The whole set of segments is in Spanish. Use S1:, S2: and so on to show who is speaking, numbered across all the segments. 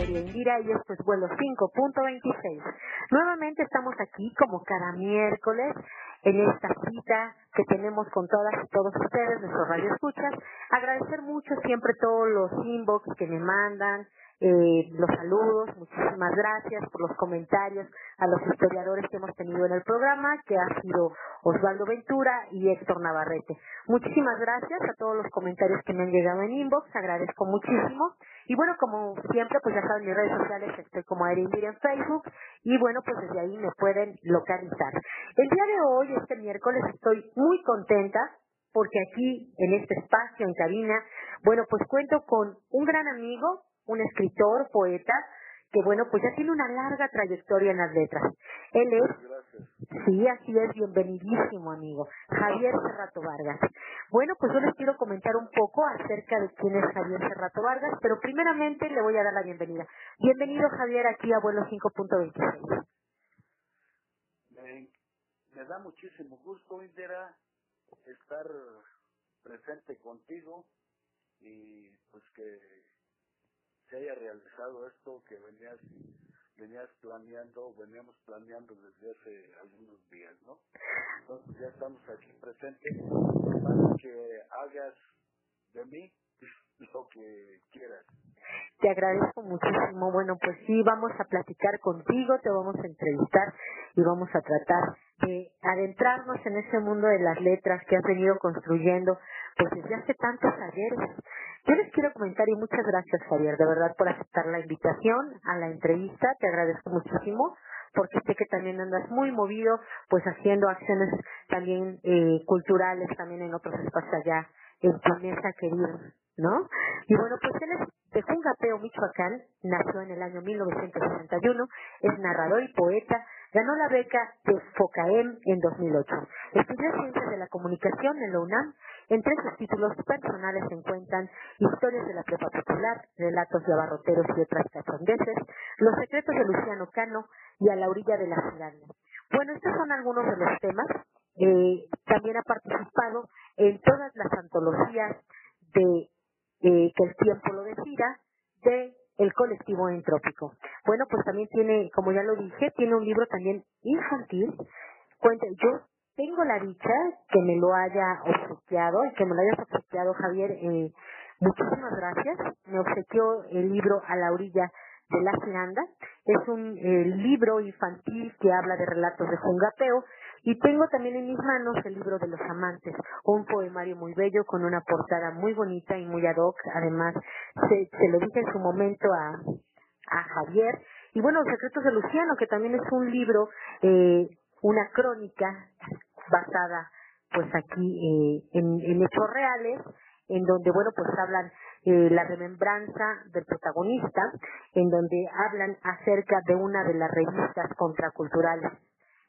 S1: Aérea Indira y esto es vuelo 5.26. Nuevamente estamos aquí como cada miércoles en esta cita que tenemos con todas y todos ustedes, nuestros radioescuchas. Agradecer mucho siempre todos los inbox que me mandan, eh, los saludos, muchísimas gracias por los comentarios a los historiadores que hemos tenido en el programa, que ha sido Osvaldo Ventura y Héctor Navarrete. Muchísimas gracias a todos los comentarios que me han llegado en inbox, agradezco muchísimo. Y bueno, como siempre, pues ya saben, mis redes sociales estoy como Erindir en Facebook y bueno, pues desde ahí me pueden localizar. El día de hoy, este miércoles, estoy muy contenta porque aquí, en este espacio, en cabina, bueno, pues cuento con un gran amigo, un escritor, poeta, que bueno, pues ya tiene una larga trayectoria en las letras. Él es, sí, así es, bienvenidísimo amigo, Javier Serrato Vargas. Bueno, pues yo les quiero comentar un poco acerca de quién es Javier Serrato Vargas, pero primeramente le voy a dar la bienvenida. Bienvenido Javier aquí a Vuelo 5.26.
S2: Me, me da muchísimo gusto, Indira, estar presente contigo y pues que se haya realizado esto que venías venías planeando, veníamos planeando desde hace algunos días, ¿no? Entonces ya estamos aquí presentes para que hagas de mí lo que quieras.
S1: Te agradezco muchísimo. Bueno, pues sí, vamos a platicar contigo, te vamos a entrevistar y vamos a tratar de adentrarnos en ese mundo de las letras que has venido construyendo pues desde hace tantos ayeres. Yo les quiero comentar y muchas gracias Javier, de verdad por aceptar la invitación a la entrevista, te agradezco muchísimo porque sé que también andas muy movido pues haciendo acciones también eh, culturales también en otros espacios allá en tu mesa querido, ¿no? Y bueno, pues él es de Jungapeo, Michoacán, nació en el año 1961, es narrador y poeta, ganó la beca de FOCAEM en 2008. Estudió Ciencias de la Comunicación en la UNAM entre sus títulos personales se encuentran Historias de la Prepa Popular, Relatos de Abarroteros y otras cachondeces, Los secretos de Luciano Cano y A la orilla de la ciudad. Bueno, estos son algunos de los temas. Eh, también ha participado en todas las antologías de eh, Que el tiempo lo decida, de el colectivo entrópico. Bueno, pues también tiene, como ya lo dije, tiene un libro también infantil. Cuenta, yo tengo la dicha que me lo haya obsequiado y que me lo hayas obsequiado, Javier. Eh, muchísimas gracias. Me obsequió el libro A la orilla de la Ciranda. Es un eh, libro infantil que habla de relatos de Jungapeo. Y tengo también en mis manos el libro de los amantes, un poemario muy bello con una portada muy bonita y muy ad hoc. Además, se, se lo dije en su momento a, a Javier. Y bueno, Los secretos de Luciano, que también es un libro, eh, una crónica basada pues aquí eh, en, en, hechos reales, en donde, bueno, pues hablan eh, la remembranza del protagonista, en donde hablan acerca de una de las revistas contraculturales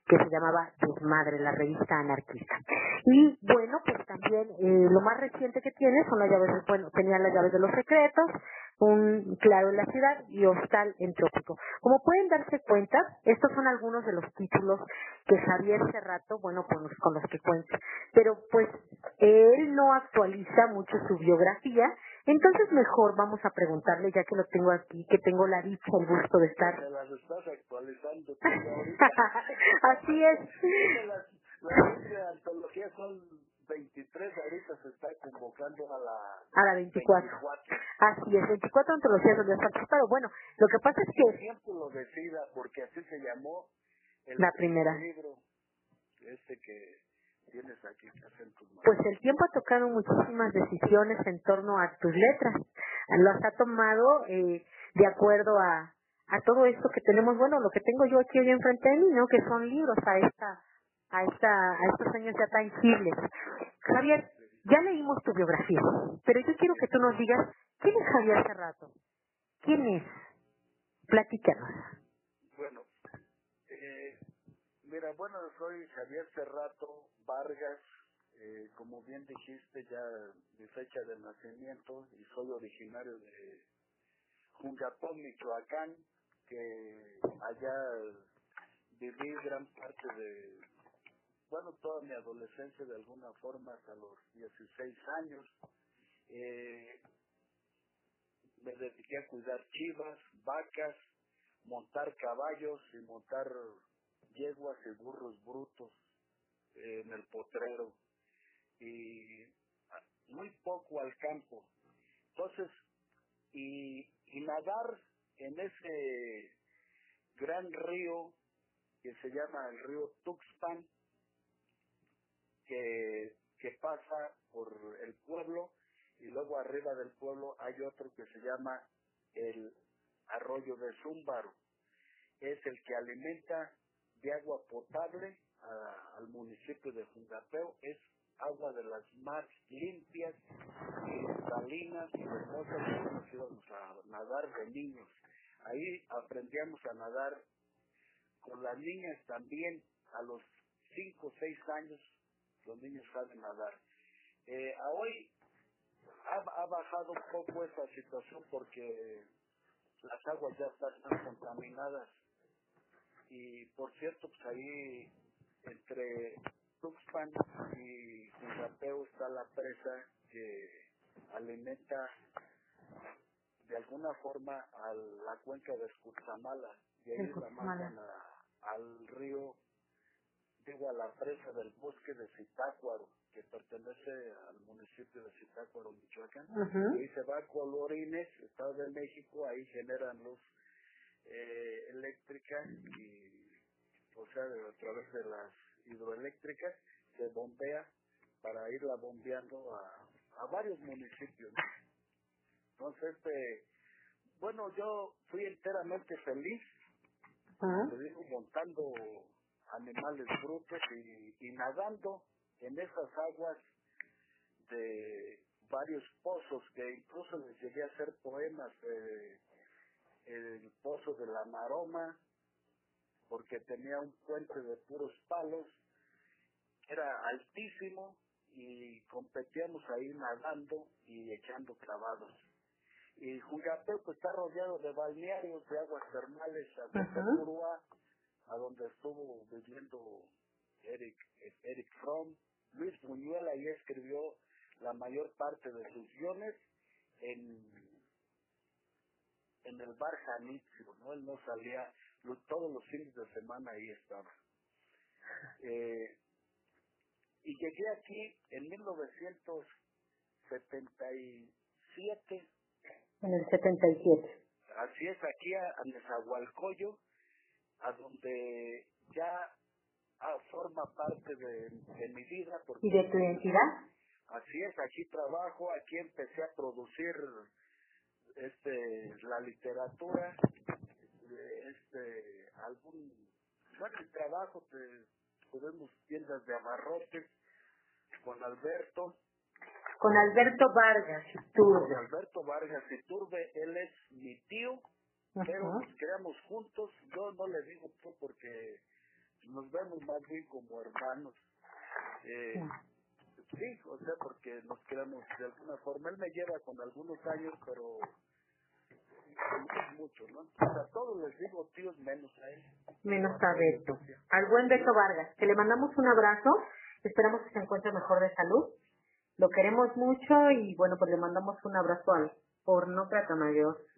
S1: que se llamaba Desmadre, la revista anarquista. Y bueno, pues también eh, lo más reciente que tiene son las llaves, bueno, tenía las llaves de los secretos, un claro en la ciudad y hostal entrópico. Como pueden darse cuenta, estos son algunos de los títulos que Javier Cerrato, bueno, con los, con los que cuenta. Pero pues él no actualiza mucho su biografía, entonces mejor vamos a preguntarle, ya que lo tengo aquí, que tengo la dicha, el gusto de estar.
S2: las estás actualizando.
S1: Así es.
S2: Las, las antologías son 23 ahorita se está convocando a la
S1: a la 24. Así es, 24 antologías donde has participado. Bueno, lo que pasa es que
S2: el tiempo lo decida porque así se llamó el
S1: la primera
S2: libro este que tienes aquí
S1: Pues el tiempo ha tocado muchísimas decisiones en torno a tus letras. Lo has tomado eh, de acuerdo a a todo esto que tenemos, bueno, lo que tengo yo aquí hoy enfrente de mí, ¿no? Que son libros a esta a, esta, a estos años ya tangibles. Javier, ya leímos tu biografía, pero yo quiero que tú nos digas, ¿quién es Javier Cerrato? ¿Quién es? Platícanos.
S2: Bueno, eh, Mira, bueno, soy Javier Cerrato Vargas, eh, como bien dijiste ya mi fecha de nacimiento y soy originario de Jungapón, Michoacán, que allá viví gran parte de, bueno, toda mi adolescencia de alguna forma hasta los 16 años. Eh, me dediqué a cuidar chivas, vacas, montar caballos y montar yeguas y burros brutos eh, en el potrero y muy poco al campo. Entonces, y nadar en ese gran río que se llama el río Tuxpan, que, pasa por el pueblo y luego arriba del pueblo hay otro que se llama el arroyo de Zúmbaro. Es el que alimenta de agua potable a- al municipio de Jungapeo. Es agua de las más limpias, cristalinas y hermosas que nos íbamos a nadar de niños. Ahí aprendíamos a nadar con las niñas también a los 5 o 6 años los niños saben nadar. Eh, a hoy ha, ha bajado un poco esa situación porque las aguas ya están contaminadas y por cierto pues ahí entre Tuxpan y Jungapeo está la presa que alimenta de alguna forma a la cuenca de Escurzamala y ahí la mandan a- al río digo a la presa del bosque de Zitácuaro que pertenece al municipio de Zitácuaro, Michoacán. Y se va a Colorines, Estado de México, ahí generan luz eh, eléctrica y, o sea, a través de las hidroeléctricas, se bombea para irla bombeando a, a varios municipios. Entonces, este, bueno, yo fui enteramente feliz, te digo, montando animales brutos y, y nadando en esas aguas de varios pozos que incluso les llegué a hacer poemas eh, el pozo de la maroma porque tenía un puente de puros palos era altísimo y competíamos ahí nadando y echando clavados y pues, está rodeado de balnearios de aguas termales a
S1: Ujú.
S2: A donde estuvo viviendo Eric Eric Fromm Luis Buñuel ahí escribió la mayor parte de sus guiones en en el bar Janitzio, ¿no? Él no salía, todos los fines de semana ahí estaba. Eh, y llegué aquí en 1977,
S1: En el 77.
S2: así es, aquí a, a Nezahualcóyotl, a donde ya ah, forma parte de, de mi vida. Porque
S1: ¿Y de tu identidad?
S2: Así es, aquí trabajo, aquí empecé a producir este la literatura, este algún bueno el trabajo te podemos tiendas de abarrotes con Alberto,
S1: Con Alberto Vargas, tú.
S2: con Alberto Vargas Iturbe, él es mi tío, pero nos creamos juntos, yo no le digo tú porque nos vemos más bien como hermanos. Eh, Sí, o sea, porque nos quedamos de alguna forma. Él me lleva con algunos años, pero mucho, ¿no? A todos les digo tíos menos a él.
S1: Menos a Beto. Al buen Beto Vargas, que le mandamos un abrazo. Esperamos que se encuentre mejor de salud. Lo queremos mucho y bueno, pues le mandamos un abrazo al pornócrata mayor.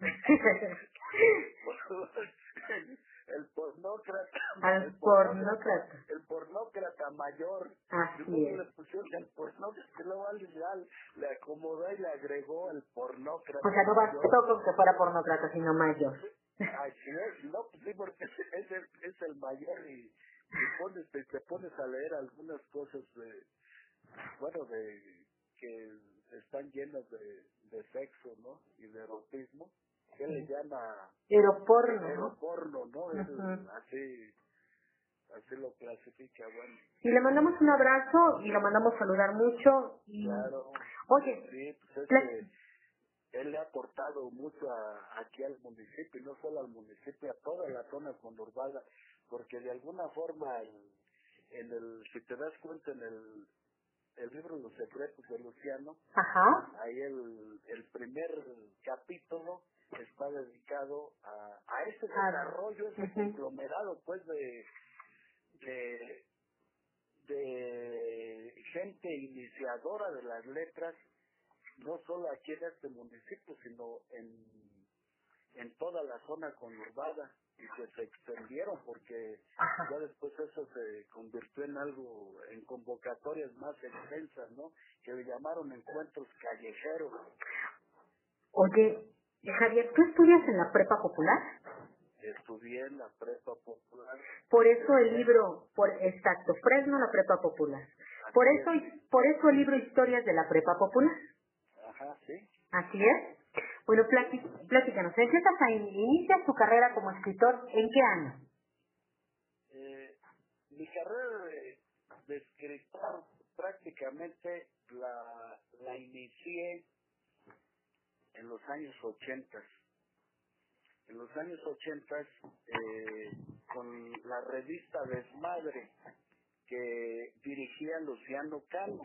S2: el pornócrata.
S1: Al
S2: el
S1: pornócrata.
S2: El pornócrata mayor.
S1: Así
S2: Y
S1: es.
S2: le pusieron el pornócrata, que luego alguien ya le acomodó y le agregó el pornócrata
S1: O sea, no bastó con que fuera pornócrata, sino mayor.
S2: Así es, no, pues sí, porque es el, es el mayor y te pones, te, te pones a leer algunas cosas de, bueno, de que están llenas de, de sexo, ¿no? Y de erotismo. ¿Qué le llama?
S1: Aeroporno, ¿no?
S2: Eroporno, ¿no? Es así, así lo clasifica, bueno.
S1: Y le mandamos un abrazo y lo mandamos saludar mucho. Y...
S2: Claro.
S1: Oye,
S2: Sí, pues es que él le ha aportado mucho a- aquí al municipio, y no solo al municipio, a toda la zona conurbada, porque de alguna forma el, en el, si te das cuenta en el, el libro Los secretos de Luciano,
S1: Ajá.
S2: ahí el, el primer capítulo está dedicado a, a ese
S1: Ah,
S2: desarrollo, ese
S1: ujú.
S2: conglomerado pues de, de, de gente iniciadora de las letras, no solo aquí en este municipio, sino en, en toda la zona conurbada y que se extendieron porque ya después eso se convirtió en algo, en convocatorias más extensas, ¿no? Que le llamaron encuentros callejeros.
S1: Oye, Javier, ¿tú estudias en la prepa popular?
S2: Estudié en la prepa popular.
S1: Por eso el libro, por exacto, Fresno, la prepa popular. Por eso, por eso el libro Historias de la prepa popular.
S2: Ajá, sí.
S1: Así es. Bueno, plati- platícanos, empiezas a in- inicias tu carrera como escritor, ¿en qué año?
S2: Eh, mi carrera de, de escritor prácticamente la, la inicié en los años 80. En los años 80 eh, con la revista Desmadre que dirigía Luciano Cano.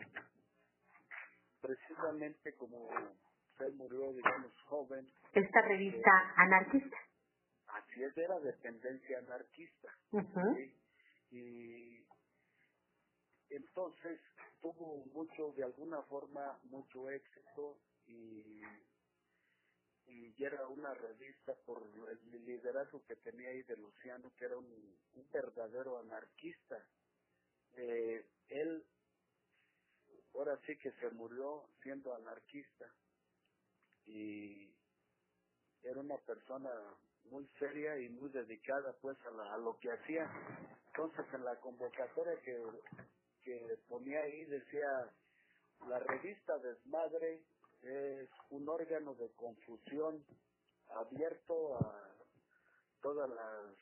S2: Precisamente como él murió, digamos, joven,
S1: Esta revista anarquista.
S2: así es, era de tendencia anarquista. Y entonces tuvo mucho, de alguna forma, mucho éxito y, y era una revista por el liderazgo que tenía ahí de Luciano, que era un, un verdadero anarquista. Eh, él, ahora sí que se murió siendo anarquista y era una persona muy seria y muy dedicada pues a, la- a lo que hacía. Entonces en la convocatoria que, que ponía ahí decía, la revista Desmadre es un órgano de confusión abierto a todas las,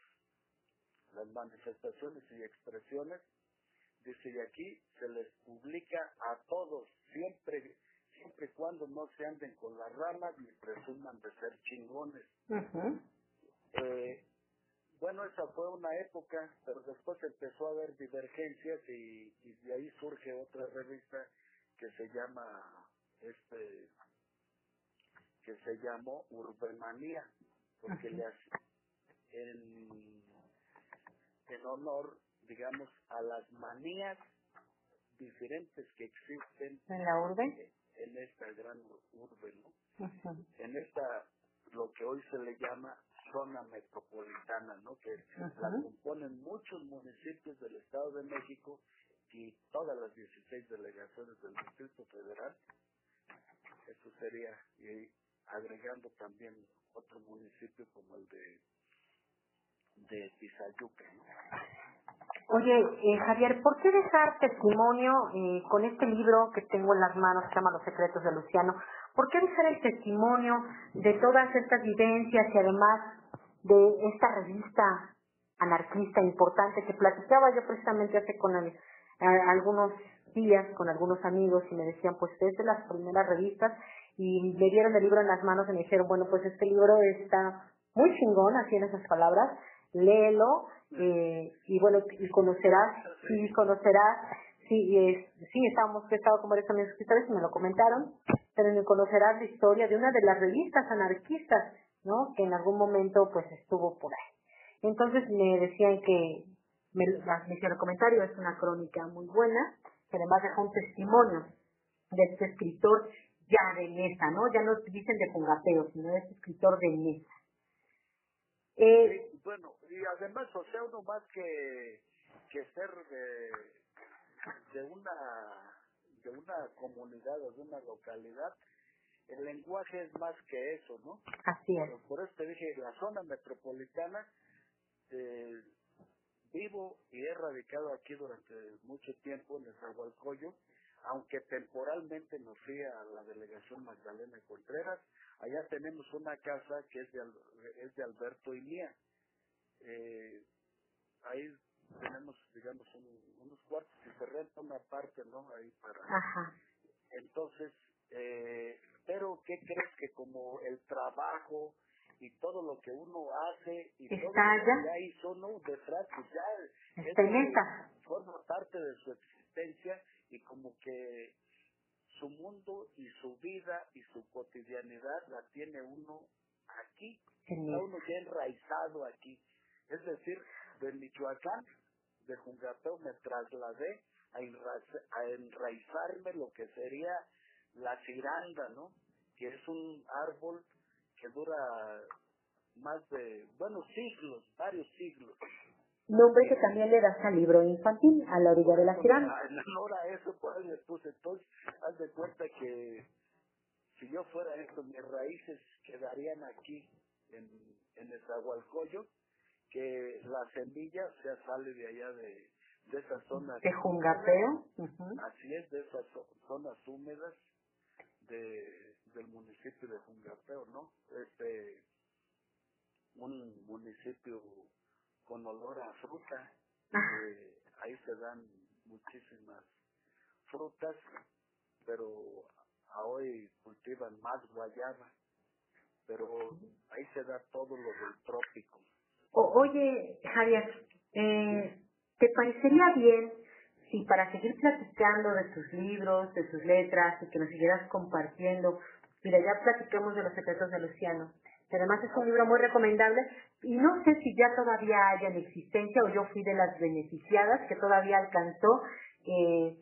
S2: las manifestaciones y expresiones. Dice, y aquí se les publica a todos, siempre siempre y cuando no se anden con las ramas ni presuman de ser chingones. Eh, bueno, esa fue una época, pero después empezó a haber divergencias y, y de ahí surge otra revista que se llama, este, que se llamó Urbemanía, porque le en, en honor, digamos, a las manías diferentes que existen
S1: ¿En la urbe?
S2: En esta gran urbe, ¿no?
S1: Ujú.
S2: en esta lo que hoy se le llama zona metropolitana, ¿no? Que la
S1: Ujú.
S2: componen muchos municipios del Estado de México y todas las 16 delegaciones del Distrito Federal. Eso sería, y agregando también otro municipio como el de de Tizayuca, ¿no?
S1: Oye, eh, Javier, ¿por qué dejar testimonio eh, con este libro que tengo en las manos, que se llama Los secretos de Luciano? ¿Por qué dejar el testimonio de todas estas vivencias y además de esta revista anarquista importante que platicaba yo precisamente hace con el- a- algunos días con algunos amigos y me decían, pues es de las primeras revistas y me dieron el libro en las manos y me dijeron, bueno, pues este libro está muy chingón, así en esas palabras, léelo eh, y bueno, y conocerás, sí, conocerás, sí, es, sí, estábamos, he estado con varios amigos escritores y me lo comentaron, pero ni conocerás la historia de una de las revistas anarquistas, ¿no? Que en algún momento pues estuvo por ahí. Entonces me decían que, me, me hicieron el comentario, es una crónica muy buena, que además deja un testimonio de este escritor ya de mesa, ¿no? Ya no dicen de fungapeo, sino de este escritor de mesa. Eh,
S2: bueno, y además, o sea, uno más que, que ser de, de una de una comunidad o de una localidad, el lenguaje es más que eso, ¿no?
S1: así es.
S2: Por, por eso te dije, la zona metropolitana, eh, vivo y he radicado aquí durante mucho tiempo en Nezahualcóyotl, aunque temporalmente me fui a la delegación Magdalena Contreras, allá tenemos una casa que es de, es de Alberto y mía. Eh, ahí tenemos, digamos, un- unos cuartos y se renta una parte, ¿no? Ahí para...
S1: Ajá.
S2: Entonces, eh, pero ¿qué crees que como el trabajo y todo lo que uno hace y todo lo que ya hizo, ¿no? Detrás, pues ya forma parte de su existencia y como que su mundo y su vida y su cotidianidad la tiene uno aquí, está uno ya enraizado aquí. Es decir, de Michoacán, de Jungapeo me trasladé a, enraiz- a enraizarme lo que sería la ciranda, ¿no? Que es un árbol que dura más de, bueno, siglos, varios siglos.
S1: Nombre que también le das al libro infantil, a la orilla de la.
S2: Ah, En honor a eso, pues le puse, entonces, haz de cuenta que si yo fuera esto, mis raíces quedarían aquí, en, en Nezahualcóyotl, que la semilla, sea, sale de allá de, de esas zonas.
S1: De Jungapeo. ujú.
S2: Así es, de esas zo- zonas húmedas de, del municipio de Jungapeo, ¿no? Este, un municipio con olor a fruta, eh, ahí se dan muchísimas frutas, pero a hoy cultivan más guayaba, pero ahí se da todo lo del trópico.
S1: O- oye, Javier, eh, ¿te parecería bien si para seguir platicando de tus libros, de tus letras y que nos siguieras compartiendo, mira, ya platicamos de los secretos de Luciano, que además es un libro muy recomendable y no sé si ya todavía haya en existencia o yo fui de las beneficiadas que todavía alcanzó eh,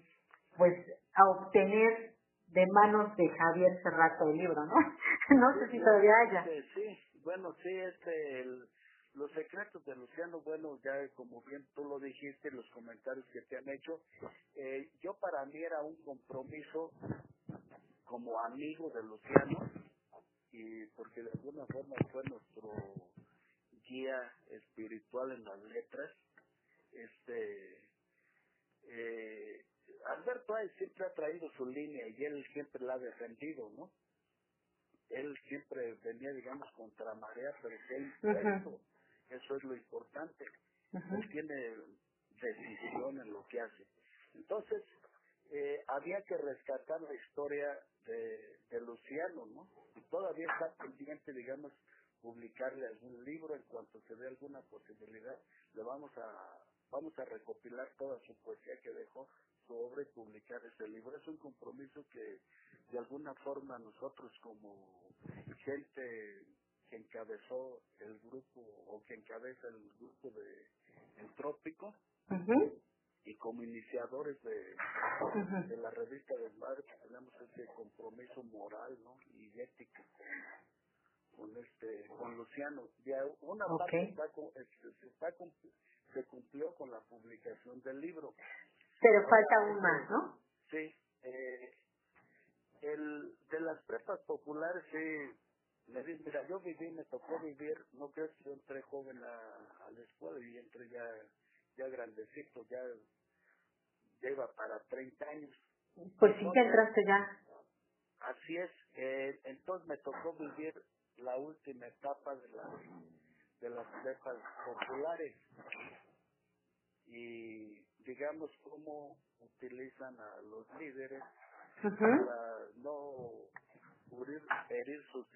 S1: pues a obtener de manos de Javier Serrato el libro, ¿no? no sé si todavía haya.
S2: Este, sí, bueno, sí, este, el- los secretos de Luciano, bueno, ya como bien tú lo dijiste, los comentarios que te han hecho, eh, yo para mí era un compromiso como amigo de Luciano y porque de alguna forma fue nuestro guía espiritual en las letras, este, eh, Alberto Ay siempre ha traído su línea y él siempre la ha defendido, ¿no? Él siempre venía, digamos, contra marea, pero se ha impuesto. Eso es lo importante.
S1: Ujú.
S2: Él tiene decisión en lo que hace. Entonces, eh, había que rescatar la historia de, de Luciano, ¿no? Y todavía está pendiente, digamos, publicarle algún libro en cuanto se dé alguna posibilidad. Le vamos a vamos a recopilar toda su poesía que dejó, su obra y publicar ese libro. Es un compromiso que de alguna forma nosotros como gente que encabezó el grupo o que encabeza el grupo de El Trópico y como iniciadores de, de la revista del Mar tenemos ese compromiso moral ¿no? y ético con este con Luciano ya una
S1: Ok.
S2: parte este, se, está se cumplió con la publicación del libro
S1: Pero falta aún más, ¿no?
S2: sí eh, el de las prepas populares sí me di- mira yo viví me tocó vivir no creo que yo entré joven a, a la escuela y entré ya ya grandecito ya iba para 30 años
S1: Pues sí, ya entraste ya.
S2: Así es, eh, entonces me tocó vivir la última etapa de las de las prepas populares. Y digamos cómo utilizan a los líderes para no herir, herir sus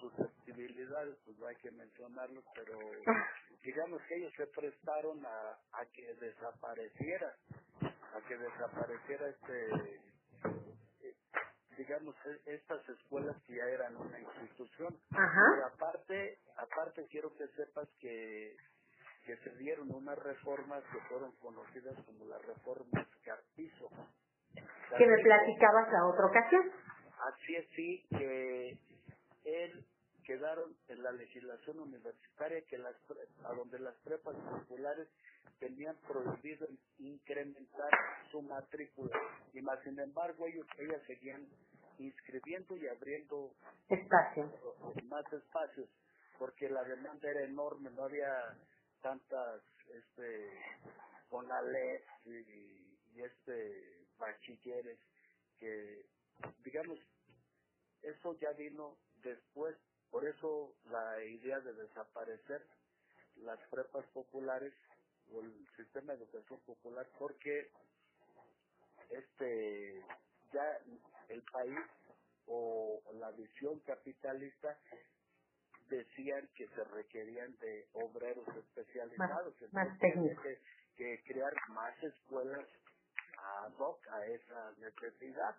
S2: susceptibilidades, pues no hay que mencionarlos, pero digamos que ellos se prestaron a, a que desapareciera, a que desapareciera este digamos e- estas escuelas que ya eran una institución
S1: Ajá.
S2: aparte aparte quiero que sepas que que se dieron unas reformas que fueron conocidas como las reformas Carpizo
S1: Que me platicabas la otra ocasión.
S2: así es sí que él quedaron en la legislación universitaria que las a donde las prepas populares tenían prohibido incrementar su matrícula y más sin embargo ellos ellas seguían inscribiendo y abriendo
S1: Espacio.
S2: más espacios porque la demanda era enorme no había tantas este CONALEP y, y este bachilleres que digamos eso ya vino después por eso la idea de desaparecer las prepas populares o el sistema de educación popular porque este ya el país o la visión capitalista decían que se requerían de obreros especializados.
S1: más
S2: Entonces,
S1: técnicos.
S2: Que, que crear más escuelas ad hoc a esa necesidad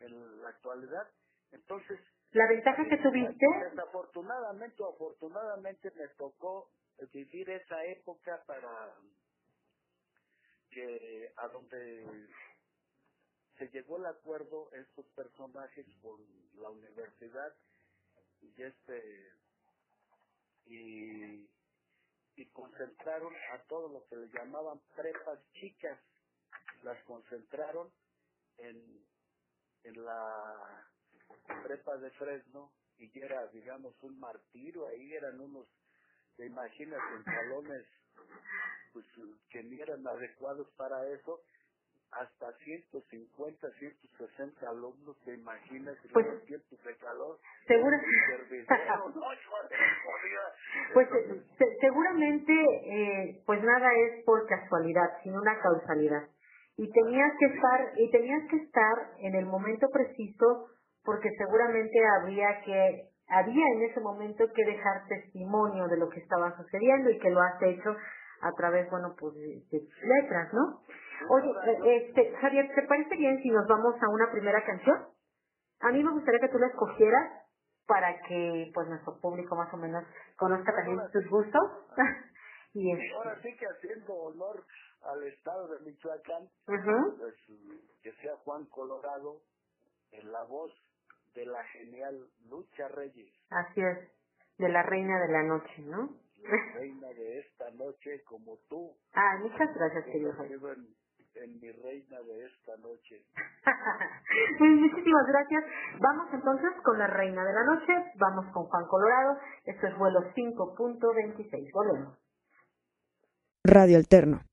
S2: en la actualidad. Entonces,
S1: La ventaja que tuviste,
S2: desafortunadamente o afortunadamente me tocó vivir esa época para que a donde se llegó el acuerdo estos personajes con la universidad y este y concentraron a todo lo que le llamaban prepas chicas. Las concentraron en en la prepa de Fresno y era digamos un martirio. Ahí eran unos te imaginas en salones pues que ni eran adecuados para eso hasta 150, 160 alumnos, te imaginas, en
S1: Pues-
S2: los tiempos de calor,
S1: pues eh, se- seguramente, eh, pues nada es por casualidad, sino una causalidad. Y tenías que estar, y tenías que estar en el momento preciso, porque seguramente habría que, había en ese momento que dejar testimonio de lo que estaba sucediendo y que lo has hecho a través, bueno, pues de, de tus letras, ¿no? Oye, eh, este, Javier, ¿te parece bien si nos vamos a una primera canción? A mí me gustaría que tú la escogieras para que, pues, nuestro público más o menos conozca también tus gustos. y
S2: ahora
S1: este,
S2: sí que haciendo honor al estado de Michoacán,
S1: ujú.
S2: pues, que sea Juan Colorado en la voz de la genial Lucha Reyes,
S1: así es, de la reina de la noche, ¿no?
S2: reina de esta noche como tú,
S1: ah, muchas gracias, querido
S2: en, mi reina de esta noche.
S1: Muchísimas gracias. Vamos entonces con la reina de la noche. Vamos con Juan Colorado. Esto es vuelo 5.26. Volvemos.
S3: Radio Alterno.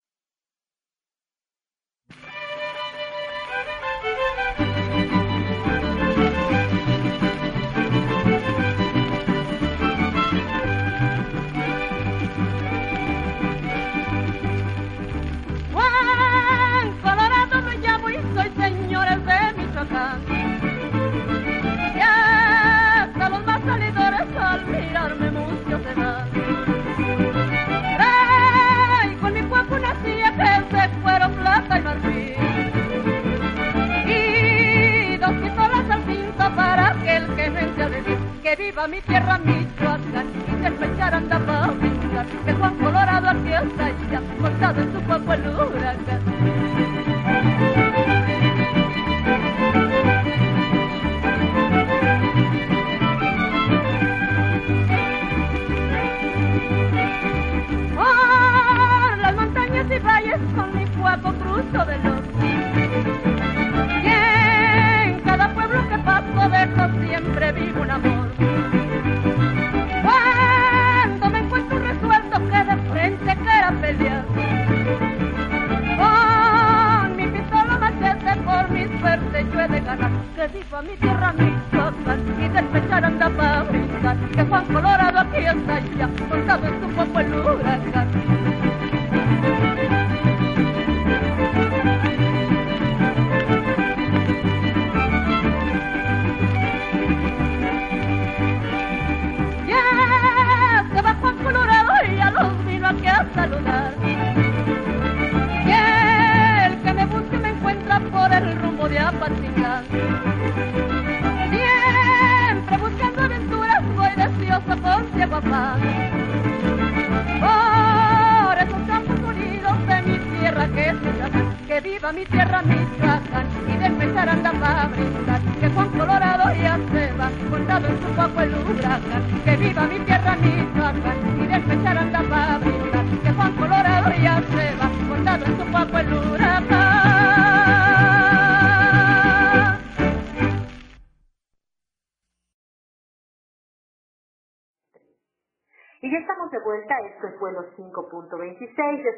S4: Mi tierra Michoacán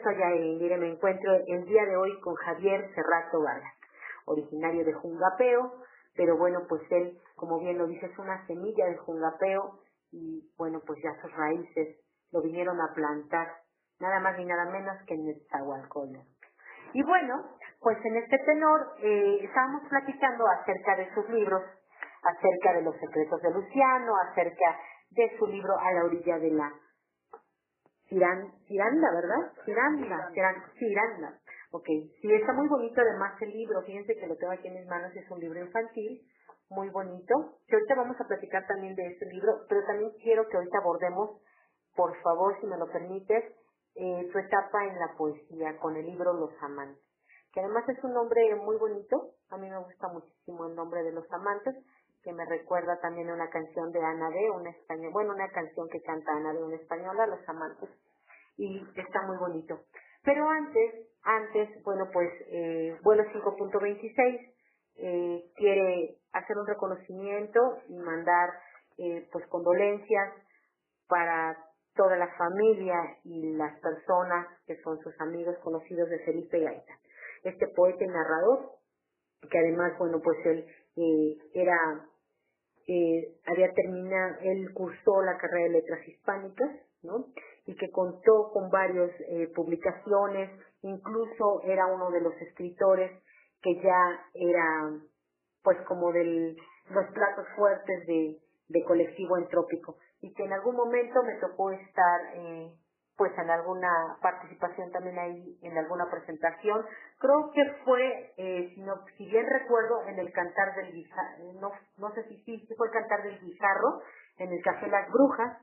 S1: soy mire, me encuentro el día de hoy con Javier Cerrato Vargas, originario de Jungapeo, pero bueno, pues él, como bien lo dice, es una semilla de Jungapeo y bueno, pues ya sus raíces lo vinieron a plantar, nada más ni nada menos que en el Zahualcóyotl. Y bueno, pues en este tenor eh, estábamos platicando acerca de sus libros, acerca de los secretos de Luciano, acerca es su libro A la orilla de la Ciran, Ciranda, ¿verdad? Ciranda, Ciran- Ciranda. Ok, sí, está muy bonito además el libro. Fíjense que lo tengo aquí en mis manos, es un libro infantil, muy bonito. Que ahorita vamos a platicar también de este libro, pero también quiero que ahorita abordemos, por favor, si me lo permites, eh, tu etapa en la poesía con el libro Los Amantes. Que además es un nombre muy bonito. A mí me gusta muchísimo el nombre de Los Amantes, que me recuerda también una canción de Ana D, una española, bueno, una canción que canta Ana D, una española, Los Amantes y está muy bonito. Pero antes, antes, bueno, pues eh, vuelo 5.26 eh, quiere hacer un reconocimiento y mandar eh, pues condolencias para toda la familia y las personas que son sus amigos conocidos de Felipe Gaita. Este poeta y narrador, que además, bueno, pues él eh, era eh, había terminado, él cursó la carrera de letras hispánicas, ¿no? Y que contó con varias eh, publicaciones, incluso era uno de los escritores que ya era, pues como de los platos fuertes de, de colectivo entrópico y que en algún momento me tocó estar eh, pues en alguna participación también ahí en alguna presentación. Creo que fue eh, si, no, si bien recuerdo en el cantar del guijarro no, no sé si sí, fue el cantar del guijarro en el café Las Brujas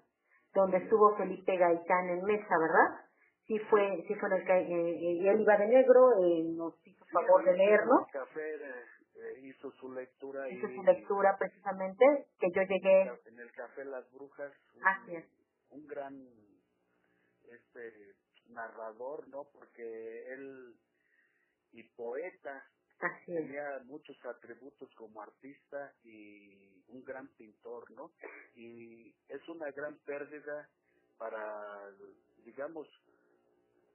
S1: donde estuvo Felipe Gaitán en mesa verdad sí fue sí fue en el eh, eh, él iba de negro eh, nos hizo favor de leernos
S2: El café eh, hizo su lectura
S1: hizo
S2: y
S1: su lectura precisamente que yo llegué
S2: en el café Las Brujas un,
S1: así es.
S2: un gran este narrador, ¿no? Porque él y poeta
S1: así
S2: tenía muchos atributos como artista y un gran pintor, ¿no? Y es una gran pérdida para, digamos,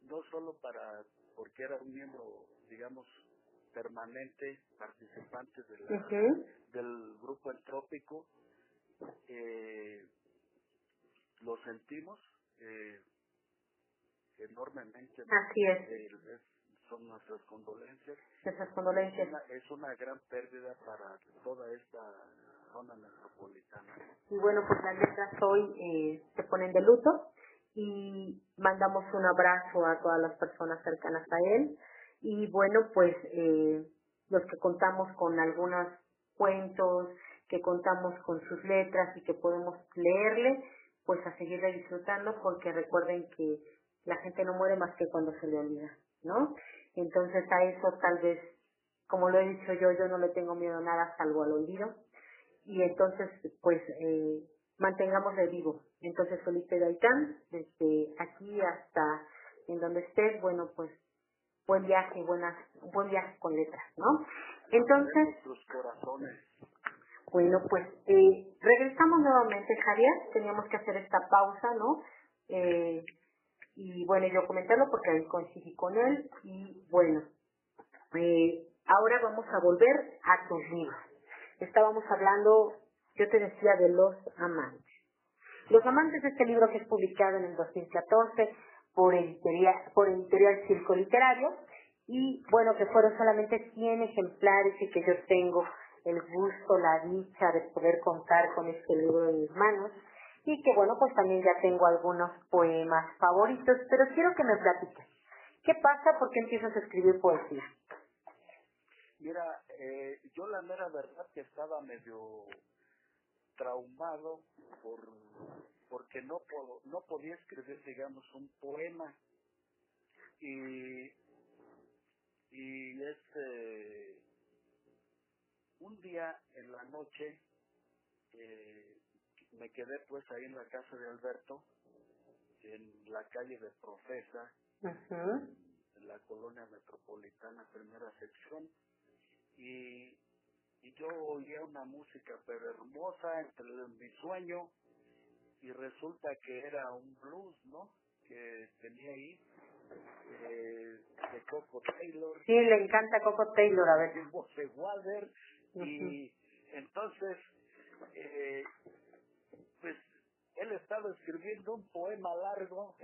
S2: no solo para, porque era un miembro, digamos, permanente, participante de la, del grupo entrópico, eh, lo sentimos eh, enormemente. ¿no?
S1: Así es.
S2: Eh, es- son nuestras condolencias. Es
S1: condolencias.
S2: una, es una gran pérdida para toda esta zona metropolitana.
S1: Y bueno, pues las letras hoy eh, se ponen de luto y mandamos un abrazo a todas las personas cercanas a él. Y bueno, pues eh, los que contamos con algunos cuentos, que contamos con sus letras y que podemos leerle, pues a seguirle disfrutando porque recuerden que la gente no muere más que cuando se le olvida, ¿no? Entonces a eso tal vez, como lo he dicho yo, yo no le tengo miedo a nada salvo al olvido y entonces pues eh, mantengámosle vivo. Entonces Felipe Gaitán, desde aquí hasta en donde estés, bueno pues buen viaje, buenas, buen viaje con letras, ¿no? Entonces,
S2: corazones.
S1: bueno pues eh, regresamos nuevamente Javier, teníamos que hacer esta pausa, ¿no? Eh, y bueno, yo comentarlo porque ahí coincidí con él y bueno, eh, ahora vamos a volver a tus libros. Estábamos hablando, yo te decía, de Los Amantes. Los Amantes es este libro que es publicado en el 2014 por editorial, por editorial Circo Literario y bueno, que fueron solamente 100 ejemplares y que yo tengo el gusto, la dicha de poder contar con este libro en mis manos y que bueno, pues también ya tengo algunos poemas favoritos, pero quiero que me platiques. ¿Qué pasa? ¿Por qué empiezas a escribir poesía?
S2: Mira, eh, yo la mera verdad que estaba medio traumado por porque no po- no podía escribir digamos un poema y y este un día en la noche eh, me quedé pues ahí en la casa de Alberto en la calle de Profesa en la colonia metropolitana primera sección. Y, y yo oía una música pero hermosa entre mi sueño y resulta que era un blues no que tenía ahí eh, de Coco Taylor.
S1: Sí, le encanta Coco Taylor, a ver.
S2: de y entonces eh, él estaba escribiendo un poema largo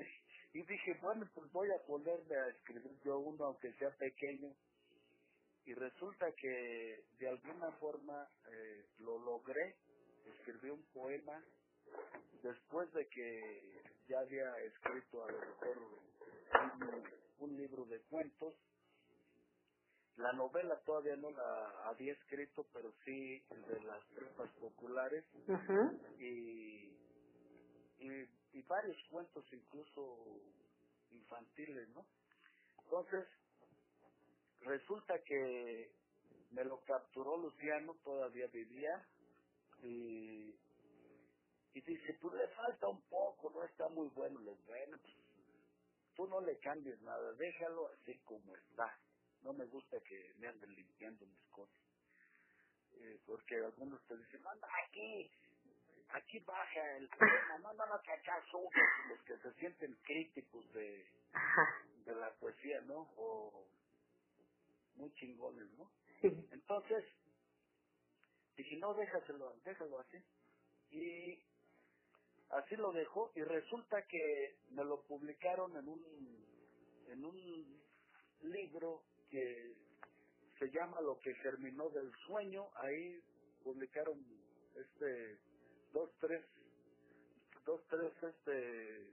S2: y dije bueno pues voy a ponerme a escribir yo uno aunque sea pequeño y resulta que de alguna forma eh, lo logré escribí un poema después de que ya había escrito a lo mejor un, un libro de cuentos, la novela todavía no la había escrito, pero sí de las tropas populares. Y, y, y varios cuentos incluso infantiles, ¿no? Entonces, resulta que me lo capturó Luciano, todavía vivía, y, y dice, pues le falta un poco, no está muy bueno, le bueno, pues, tú no le cambies nada, déjalo así como está. No me gusta que me anden limpiando mis cosas. Eh, porque algunos te dicen, manda aquí, aquí baja el no, que acá sube, los que se sienten críticos de,
S1: Ajá.
S2: de la poesía, ¿no? O muy chingones, ¿no?
S1: Sí.
S2: Entonces, dije, no, déjaselo, déjalo así. Y así lo dejó y resulta que me lo publicaron en un, en un libro que se llama Lo que germinó del sueño. Ahí publicaron este dos, tres, dos, tres, este,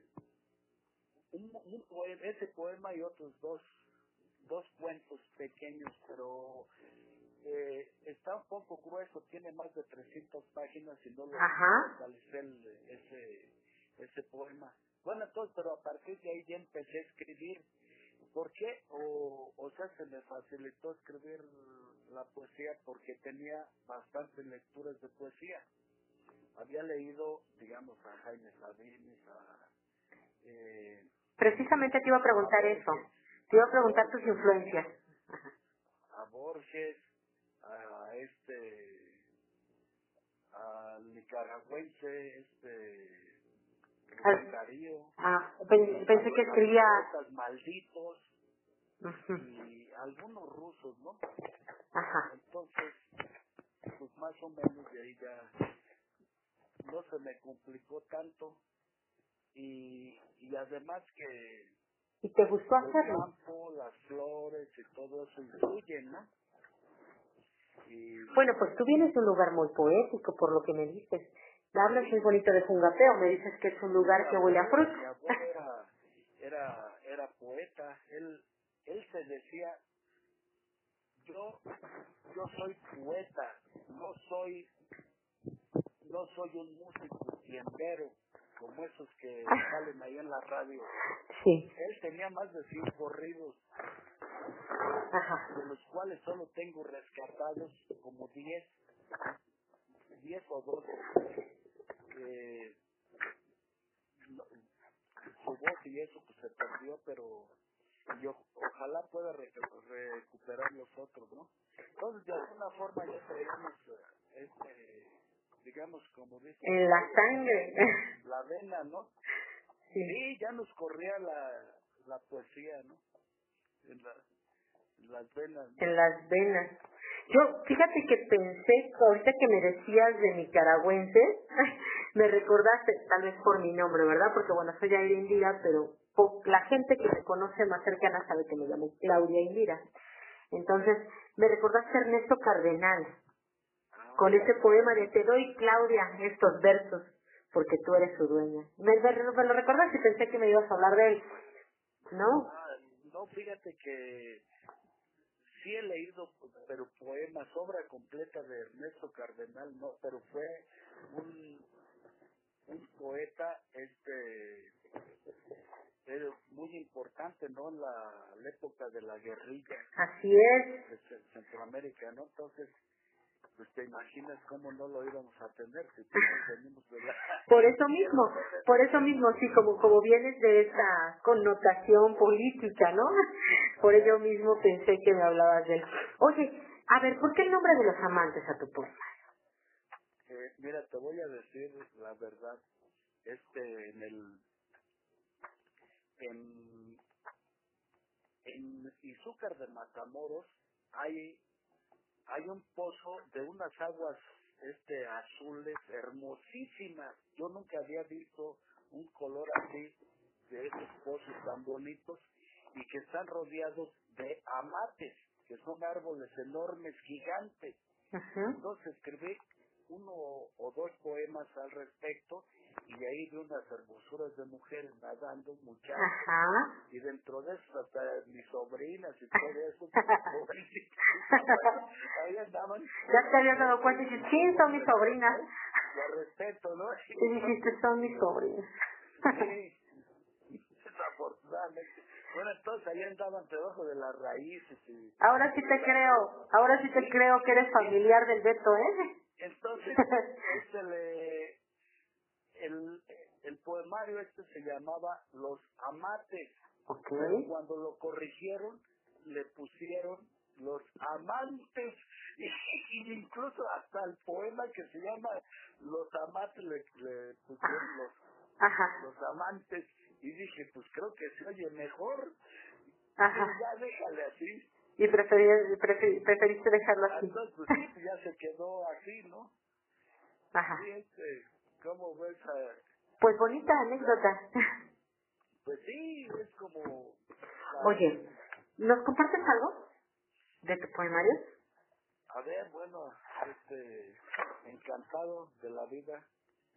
S2: un, un poema, ese poema y otros dos, dos cuentos pequeños, pero eh, está un poco grueso, tiene más de 300 páginas y no lo el- ese, ese poema. Bueno, entonces, pero a partir de ahí ya empecé a escribir. ¿Por qué? O, o sea, se me facilitó escribir la poesía porque tenía bastantes lecturas de poesía. Había leído, digamos, a Jaime Sabines, a... Eh,
S1: Precisamente te iba a preguntar eso. Te iba a preguntar tus influencias.
S2: a Borges, a este, al nicaragüense, este,
S1: Al-
S2: Darío,
S1: Ah, pen- pensé que escribía...
S2: malditos y algunos rusos, ¿no?
S1: Ajá.
S2: Entonces, pues más o menos de ahí ya no se me complicó tanto y, y además que
S1: ¿Y te gustó
S2: el
S1: hacerlo?
S2: campo, las flores y todo eso influyen, ¿no? Y
S1: Bueno, pues tú vienes de un lugar muy poético, por lo que me dices. Hablas muy bonito de Fungapeo, me dices que es un lugar que huele a
S2: Mi
S1: fruta.
S2: abuelo era, era, era poeta, él, él se decía, yo, yo soy poeta, no soy, no soy un músico tiendero, como esos que salen ahí en la radio.
S1: Sí,
S2: Él tenía más de 100 corridos,
S1: ajá.
S2: de los cuales solo tengo rescatados como 10, 10 o 12. Eh, no- su voz y eso pues se perdió, pero yo ojalá pueda re- recuperar los otros, ¿no? Entonces, de alguna forma ya traíamos, eh, este, digamos, como dice,
S1: En la sangre.
S2: la vena, ¿no?
S1: Sí.
S2: Sí, ya nos corría la, la poesía, ¿no? En, la- en las venas. ¿no?
S1: En las venas. Yo, fíjate que pensé, ahorita que me decías de nicaragüense, me recordaste, tal vez por mi nombre, ¿verdad? Porque bueno, soy Aire Indira, pero la gente que me conoce más cercana sabe que me llamo Claudia Indira. Entonces, me recordaste a Ernesto Cardenal, con ese poema de Te doy, Claudia, estos versos, porque tú eres su dueña. Me, me, me lo recordaste y pensé que me ibas a hablar de él. ¿No?
S2: Ah, no, fíjate que sí he leído, pero poemas, obra completa de Ernesto Cardenal, no, pero fue un, un poeta, este, era muy importante, ¿no? En la, la época de la guerrilla
S1: Así es.
S2: de Ce- Centroamérica, ¿no? Entonces, pues te imaginas cómo no lo íbamos a tener si la...
S1: Por eso mismo, por eso mismo, sí, como, como vienes de esa connotación política, ¿no? Por ello mismo pensé que me hablabas de él. Oye, a ver, ¿por qué el nombre de los amantes a tu poema?
S2: Eh, mira, te voy a decir la verdad. Este, en el. En. En Izúcar de Matamoros hay. Hay un pozo de unas aguas este azules hermosísimas. Yo nunca había visto un color así de esos pozos tan bonitos y que están rodeados de amates, que son árboles enormes, gigantes. Entonces escribí uno o dos poemas al respecto y ahí de unas hermosuras de mujeres nadando, muchachos, y dentro de eso hasta mis sobrinas y todo eso, ahí andaban.
S1: Ya te habías dado cuenta y dices, sí, son mis sobrinas.
S2: La respeto, ¿no?
S1: Y dijiste, son mis sobrinas.
S2: Sí, desafortunadamente. Bueno, entonces ahí andaban debajo de las raíces y
S1: Ahora sí te creo, ahora sí te creo que eres familiar del Beto, ¿eh?
S2: entonces este le, el, el poemario este se llamaba Los Amates.
S1: Ok.
S2: Pero cuando lo corrigieron, le pusieron los amantes, y, y incluso hasta el poema que se llama Los amantes le, le pusieron los,
S1: Ajá,
S2: los amantes, y dije, pues creo que se oye mejor,
S1: ajá.
S2: y ya déjale así.
S1: Y preferí- preferí- preferiste dejarlo así.
S2: Entonces, pues ya se quedó así, ¿no?
S1: Ajá.
S2: Sí, este, ¿cómo ves? a-
S1: Pues bonita anécdota.
S2: Pues sí, es como...
S1: Oye, ¿nos compartes algo de tu poemario?
S2: A ver, bueno, este, encantado de la vida,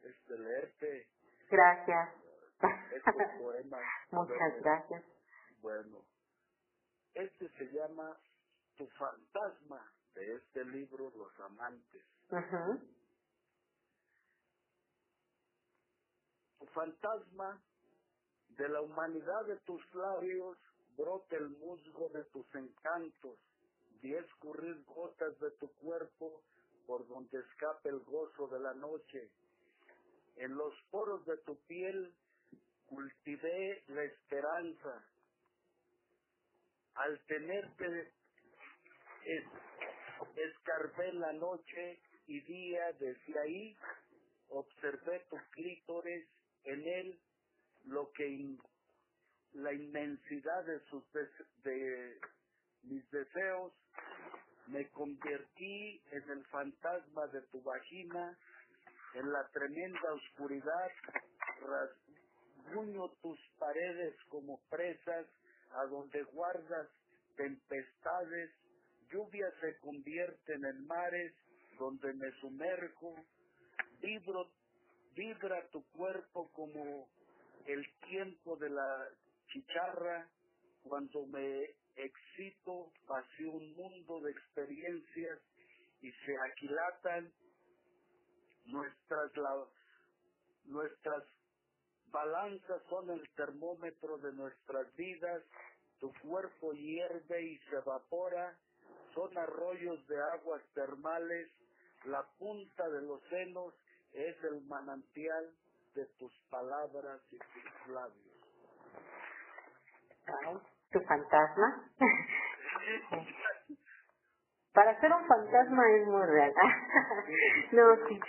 S2: este, leerte
S1: Gracias.
S2: este poema.
S1: Muchas
S2: Bueno,
S1: gracias.
S2: Bueno, este se llama Tu fantasma de este libro, Los Amantes. Tu fantasma de la humanidad de tus labios brote el musgo de tus encantos y escurrir gotas de tu cuerpo por donde escape el gozo de la noche. En los poros de tu piel cultivé la esperanza. Al tenerte es, escarbé la noche y día desde ahí observé tu clítoris en él lo que la inmensidad de sus de mis deseos me convertí en el fantasma de tu vagina en la tremenda oscuridad rasguño tus paredes como presas a donde guardas tempestades lluvias se convierten en mares donde me sumerjo vibro vibra tu cuerpo como el tiempo de la chicharra. Cuando me excito hacia un mundo de experiencias y se aquilatan nuestras nuestras balanzas son el termómetro de nuestras vidas. Tu cuerpo hierve y se evapora. Son arroyos de aguas termales la punta de los senos es el manantial de tus palabras y tus labios.
S1: Ay, ¿Tu fantasma? Para ser un fantasma es muy real. no, sí.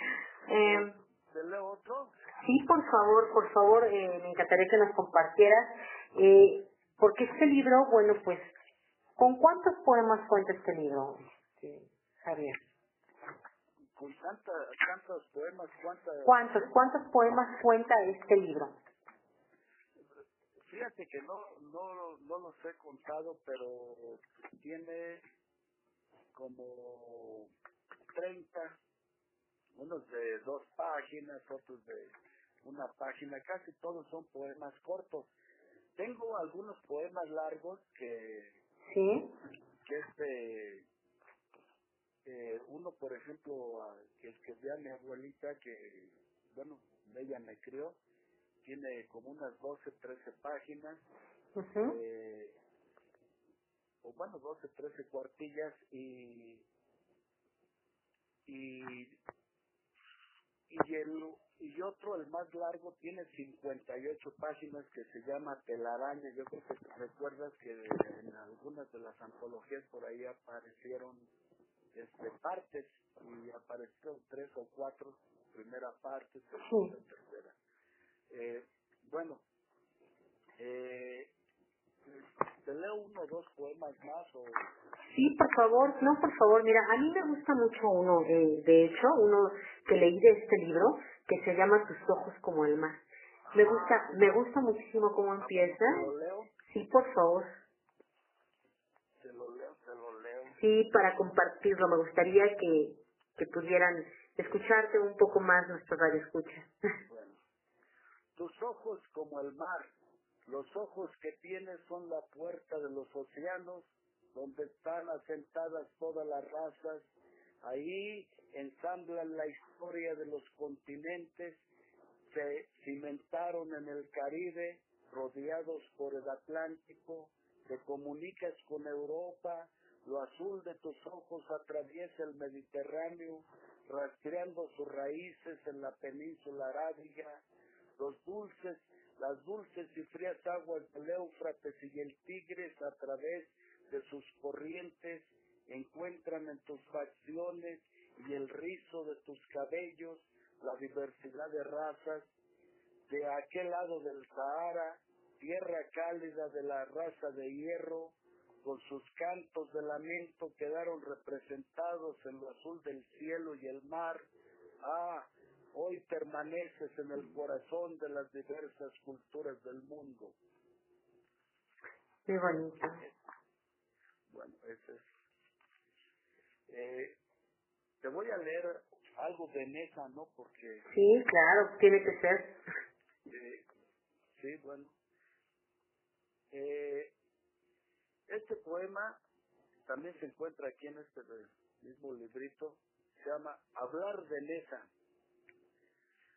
S1: Eh,
S2: ¿Te leo otro?
S1: sí, por favor, por favor, eh, me encantaría que nos compartieras. Eh, porque este libro, bueno, pues, ¿con cuántos poemas cuenta este libro, este, Javier?
S2: Con tanta, tantos poemas, cuánta...
S1: ¿Cuántos, cuántos poemas cuenta este libro?
S2: Fíjate que no, no, no los he contado, pero tiene como 30, unos de dos páginas, otros de una página, casi todos son poemas cortos. Tengo algunos poemas largos que,
S1: ¿Sí?
S2: que este, eh, uno por ejemplo, que escribí a mi abuelita, que, bueno, ella me crió, tiene como unas 12, 13 páginas, eh, o bueno, 12, 13 cuartillas y y y el y otro, el más largo, tiene 58 páginas que se llama Telaraña. Yo creo que te recuerdas que en algunas de las antologías por ahí aparecieron este partes y aparecieron tres o cuatro, primera parte, segunda, tercera. Eh, bueno, eh, te leo uno o dos poemas más o
S1: Sí, por favor, no, por favor, mira, a mí me gusta mucho uno, eh, de hecho, uno que leí de este libro, que se llama Tus ojos como el mar. Me gusta, me gusta muchísimo cómo empieza.
S2: te lo leo,
S1: Sí, por favor.
S2: te lo leo, te lo leo.
S1: Sí, para compartirlo, me gustaría que, que pudieran escucharte un poco más nuestro radio escucha.
S2: Tus ojos como el mar, los ojos que tienes son la puerta de los océanos, donde están asentadas todas las razas. Ahí ensamblan la historia de los continentes, se cimentaron en el Caribe, rodeados por el Atlántico, te comunicas con Europa, lo azul de tus ojos atraviesa el Mediterráneo, rastreando sus raíces en la península arábiga, los dulces, las dulces y frías aguas del Éufrates y el Tigres a través de sus corrientes encuentran en tus facciones y el rizo de tus cabellos la diversidad de razas. De aquel lado del Sahara, tierra cálida de la raza de hierro, con sus cantos de lamento quedaron representados en lo azul del cielo y el mar. Ah, hoy permaneces en el corazón de las diversas culturas del mundo.
S1: Muy bonito.
S2: Bueno, ese es. Eh, te voy a leer algo de Nesa, ¿no? Porque,
S1: Sí, claro, tiene que ser.
S2: eh, sí, bueno. Eh, este poema también se encuentra aquí en este mismo librito. Se llama Hablar de Nesa.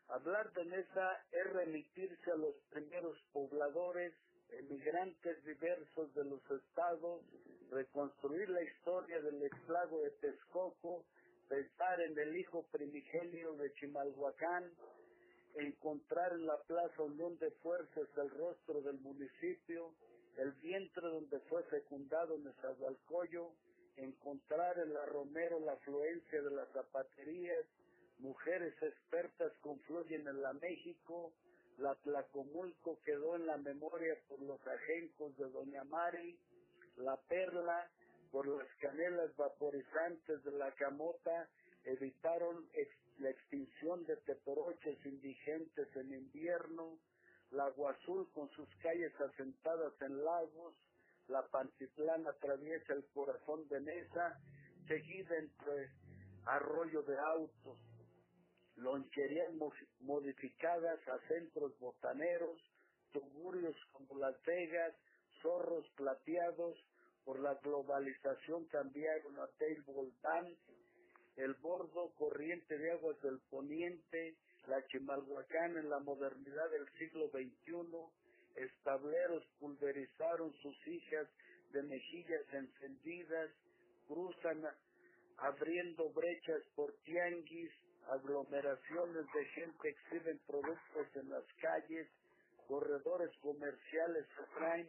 S2: Hablar de Nesa es remitirse a los primeros pobladores, emigrantes diversos de los estados, reconstruir la historia del ex-lago de Texcoco, pensar en el hijo primigenio de Chimalhuacán, encontrar en la Plaza Unión de Fuerzas el rostro del municipio, el vientre donde fue fecundado Nezahualcóyotl, encontrar en la Romero la afluencia de las zapaterías, mujeres expertas confluyen en la México, la Tlacomulco quedó en la memoria por los ajencos de Doña Mari, la Perla, por las canelas vaporizantes de la Camota, evitaron la extinción de teporoches indigentes en invierno, la Agua Azul con sus calles asentadas en lagos, la Pantitlán atraviesa el corazón de Nesa, seguida entre arroyo de autos, loncherías mo- modificadas a centros botaneros, tugurios como Las Vegas, zorros plateados, por la globalización cambiaron a table dance, el bordo corriente de aguas del poniente, la Chimalhuacán en la modernidad del siglo XXI, estableros pulverizaron sus hijas de mejillas encendidas, cruzan abriendo brechas por tianguis, aglomeraciones de gente exhiben productos en las calles, corredores comerciales se traen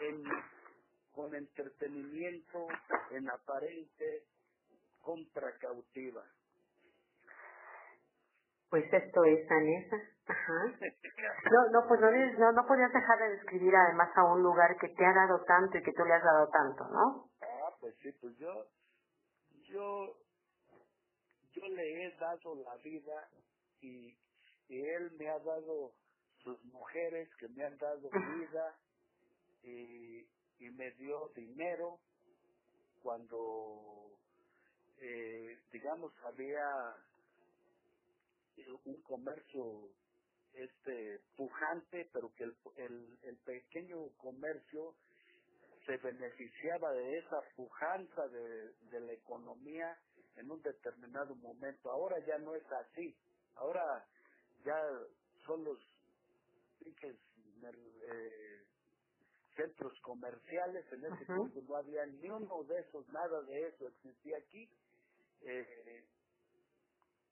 S2: en, con entretenimiento en aparente compra cautiva.
S1: Pues esto es Anesa. Ajá. No, no, pues no, no, no podías dejar de describir además a un lugar que te ha dado tanto y que tú le has dado tanto, ¿no?
S2: Ah, pues sí, pues yo, yo, yo le he dado la vida y, y él me ha dado sus mujeres que me han dado vida y, y me dio dinero cuando, eh, digamos, había un comercio este pujante, pero que el, el, el pequeño comercio se beneficiaba de esa pujanza de, de la economía en un determinado momento. Ahora ya no es así. Ahora ya son los eh, centros comerciales. En ese
S1: Ujú.
S2: tiempo no había ni uno de esos, nada de eso existía aquí. Eh,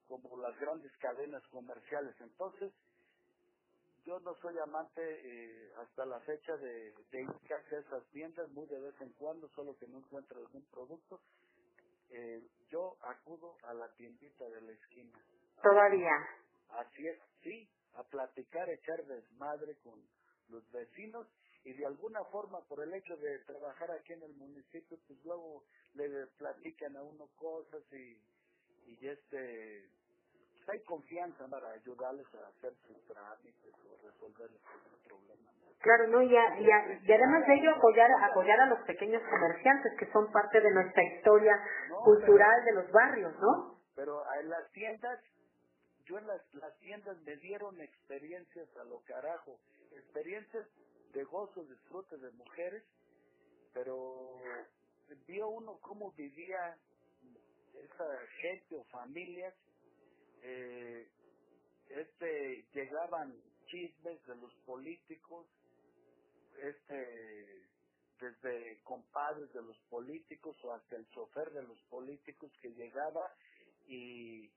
S2: como las grandes cadenas comerciales. Entonces, yo no soy amante eh, hasta la fecha de, de ir a esas tiendas, muy de vez en cuando, solo que no encuentro algún producto. Eh, yo acudo a la tiendita de la esquina.
S1: Todavía.
S2: Así es, sí, a platicar, echar desmadre con los vecinos y de alguna forma por el hecho de trabajar aquí en el municipio, pues luego le platican a uno cosas y, y este hay confianza para ayudarles a hacer sus trámites o resolverles algún problema. ¿no?
S1: Claro, no, y, a- y, a- y además de ello apoyar, apoyar a los pequeños comerciantes que son parte de nuestra historia
S2: No,
S1: cultural de los barrios, ¿no?
S2: Pero el, las tiendas, yo en las, las tiendas me dieron experiencias a lo carajo, experiencias de gozo, disfrute de mujeres, pero vio uno cómo vivía esa gente o familias, eh, este llegaban chismes de los políticos, este desde compadres de los políticos o hasta el chofer de los políticos que llegaba y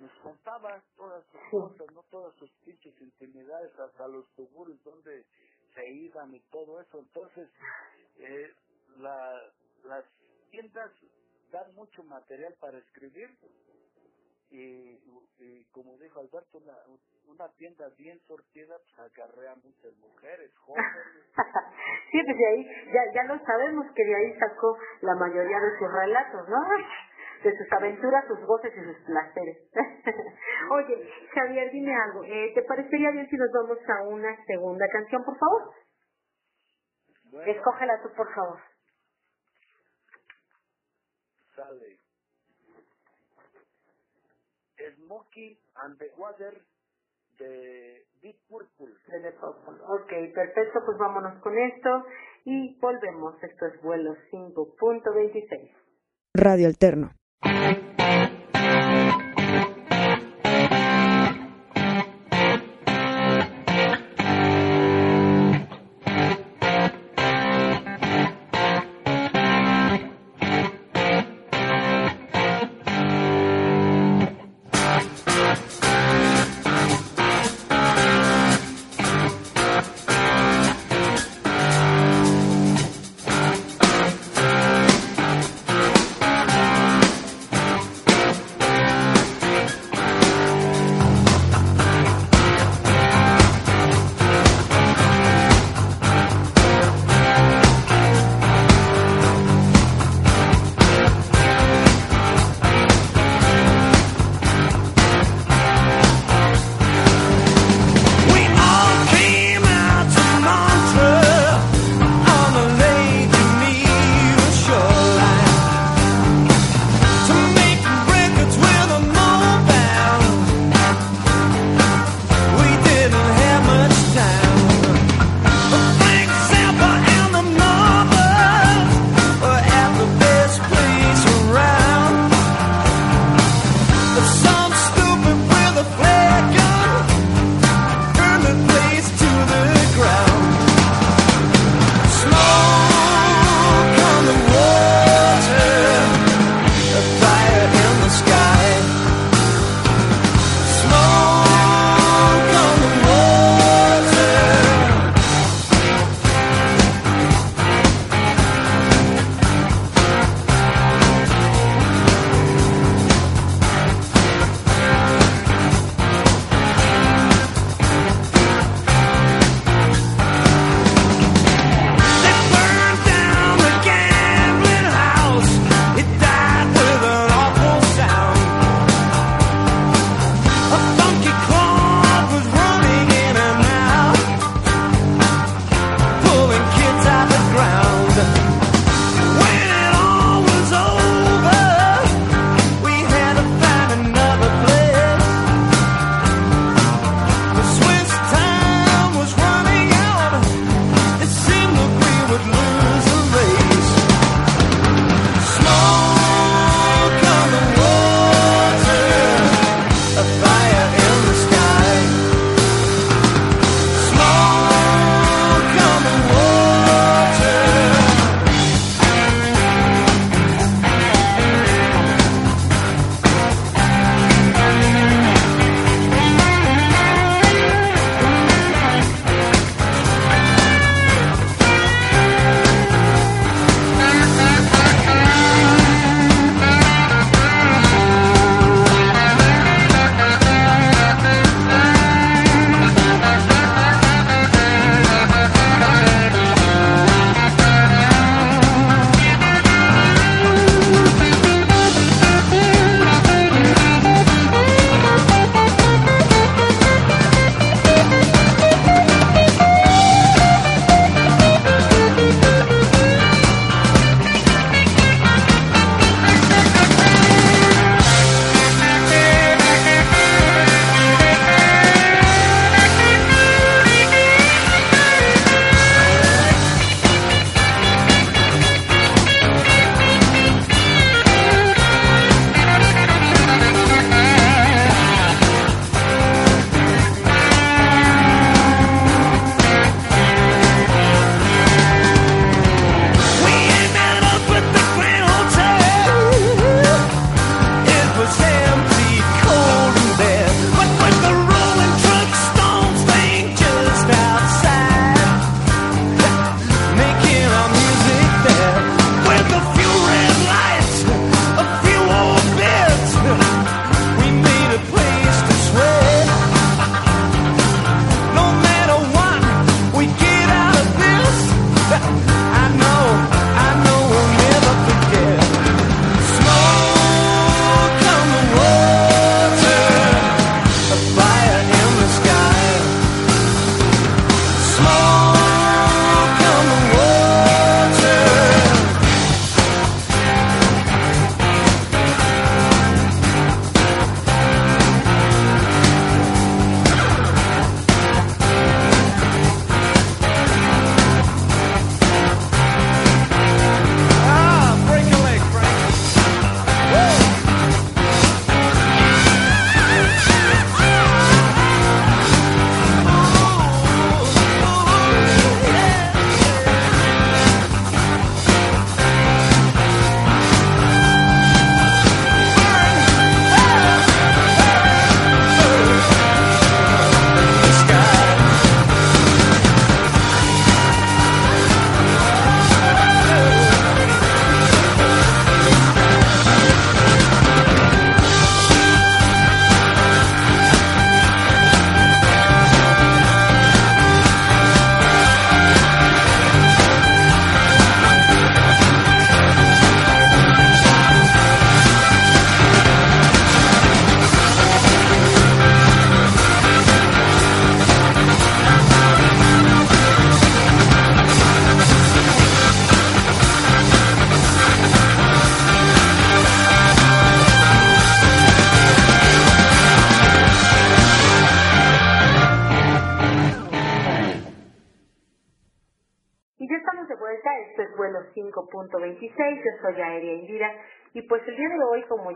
S2: nos contaba todas sus cosas, no todas sus pinches intimidades, hasta los tuburios donde se iban y todo eso. Entonces, eh, la, las tiendas dan mucho material para escribir y, y como dijo Alberto, una, una tienda bien sortida pues acarrea muchas mujeres, jóvenes.
S1: sí, pues de ahí, ya, ya lo sabemos que de ahí sacó la mayoría de sus relatos, ¿no? De sus aventuras, sus voces y sus placeres. Oye, Javier, dime algo. Eh, ¿Te parecería bien si nos vamos a una segunda canción, por favor?
S2: Bueno,
S1: Escógela tú, por favor.
S2: sale. Smokey and the Water de Deep Purple.
S1: De The Purple. Ok, perfecto, pues vámonos con esto y volvemos. Esto es vuelo 5.26.
S3: Radio Alterno.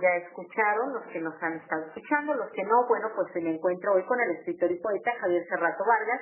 S1: Ya escucharon, los que nos han estado escuchando, los que no, bueno, pues me encuentro hoy con el escritor y poeta Javier Serrato Vargas,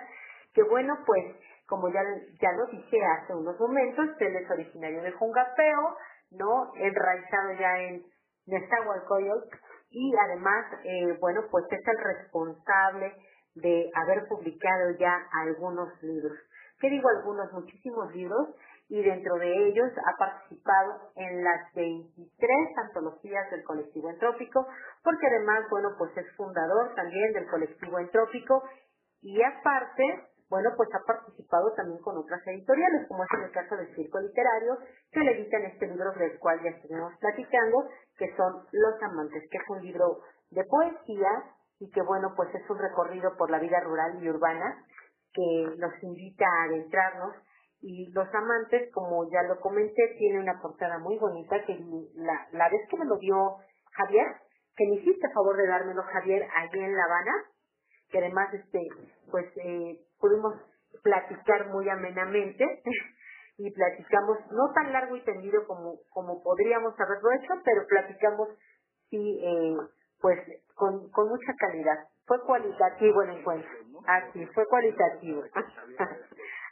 S1: que bueno, pues como ya, ya lo dije hace unos momentos, él es originario de Jungapeo, ¿no? Enraizado ya en Nezahualcóyotl y además, eh, bueno, pues es el responsable de haber publicado ya algunos libros. ¿Qué digo algunos? Muchísimos libros y dentro de ellos ha participado en las 23 antologías del colectivo entrópico, porque además, bueno, pues es fundador también del colectivo entrópico y aparte, bueno, pues ha participado también con otras editoriales, como es el caso del Circo Literario, que le editan este libro del cual ya estuvimos platicando, que son Los Amantes, que es un libro de poesía y que, bueno, pues es un recorrido por la vida rural y urbana que nos invita a adentrarnos y Los Amantes, como ya lo comenté, tiene una portada muy bonita que la, la vez que me lo dio Javier, que me hiciste a favor de dármelo Javier allí en La Habana, que además este pues eh, pudimos platicar muy amenamente y platicamos no tan largo y tendido como como podríamos haberlo hecho, pero platicamos sí eh, pues con, con mucha calidad. Fue cualitativo el encuentro. Así, fue cualitativo.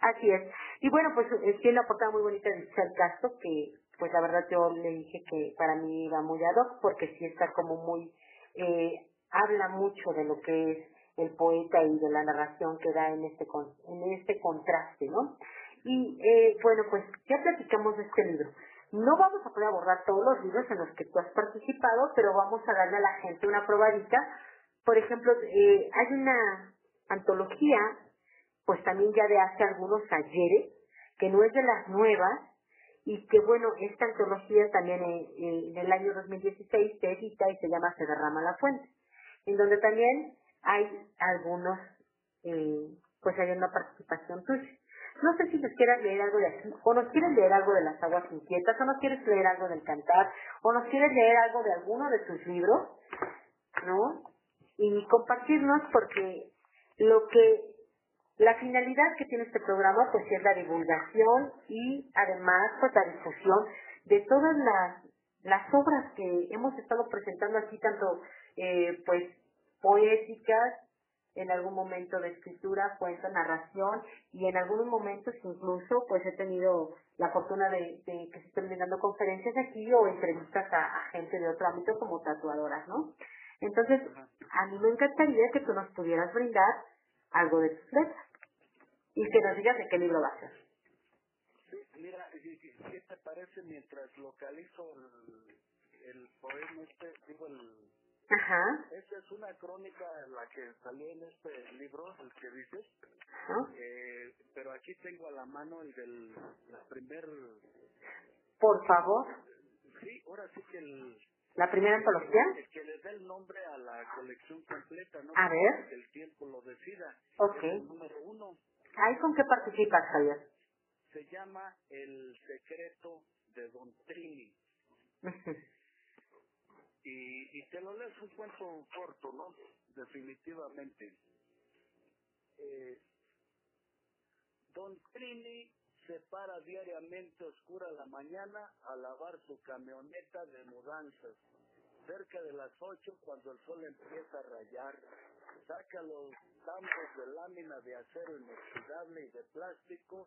S1: Así es. Y bueno, pues tiene una portada muy bonita de Char Castro, que pues la verdad yo le dije que para mí iba muy ad hoc, porque sí está como muy, eh, habla mucho de lo que es el poeta y de la narración que da en este, con, en este contraste, ¿no? Y eh, bueno, pues ya platicamos de este libro. No vamos a poder abordar todos los libros en los que tú has participado, pero vamos a darle a la gente una probadita. Por ejemplo, eh, hay una antología pues también ya de hace algunos ayeres, que no es de las nuevas, y que bueno, esta antología también en, el año 2016 se edita y se llama Se derrama la fuente, en donde también hay algunos, eh, pues hay una participación tuya. No sé si nos quieras leer algo de aquí, o nos quieres leer algo de las aguas inquietas, o nos quieres leer algo del cantar, o nos quieres leer algo de alguno de tus libros, ¿no? Y compartirnos porque lo que la finalidad que tiene este programa pues es la divulgación y además pues la difusión de todas las, las obras que hemos estado presentando aquí, tanto eh, pues poéticas, en algún momento de escritura, cuento, narración y en algunos momentos incluso pues he tenido la fortuna de, que se estén brindando conferencias aquí o entrevistas a, a, gente de otro ámbito como tatuadoras, ¿no? Entonces, a mí me encantaría que tú nos pudieras brindar algo de tus letras y que nos digas de qué libro va a ser.
S2: Sí, mira, ¿qué te parece mientras localizo el, el poema este, digo el...
S1: Ajá.
S2: Esta es una crónica la que salió en este libro, el que dices.
S1: Ajá.
S2: Eh, pero aquí tengo a la mano el del la primer...
S1: Por favor.
S2: Sí, ahora sí que el...
S1: ¿La primera antología?
S2: El que le dé el nombre a la colección completa, ¿no?
S1: A ver.
S2: Que el tiempo lo decida.
S1: Ok.
S2: El número uno.
S1: ¿Ahí con qué participas, Javier?
S2: Se llama El secreto de Don Trini. y, y te lo leo, es un cuento corto, ¿no? Definitivamente. Eh, Don Trini se para diariamente oscura la mañana a lavar su camioneta de mudanzas. Cerca de las ocho, cuando el sol empieza a rayar, saca los tambos de lámina de acero inoxidable y de plástico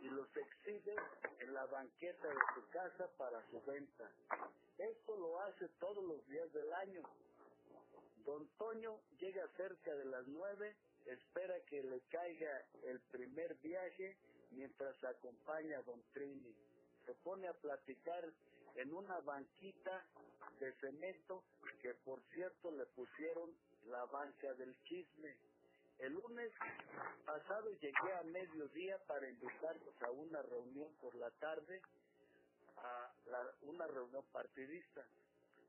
S2: y los exhibe en la banqueta de su casa para su venta. Esto lo hace todos los días del año. Don Toño llega cerca de las nueve, espera que le caiga el primer viaje mientras acompaña a Don Trini. Se pone a platicar en una banquita de cemento que por cierto le pusieron la banca del chisme. El lunes pasado llegué a mediodía para invitarlos a una reunión por la tarde, a una reunión partidista.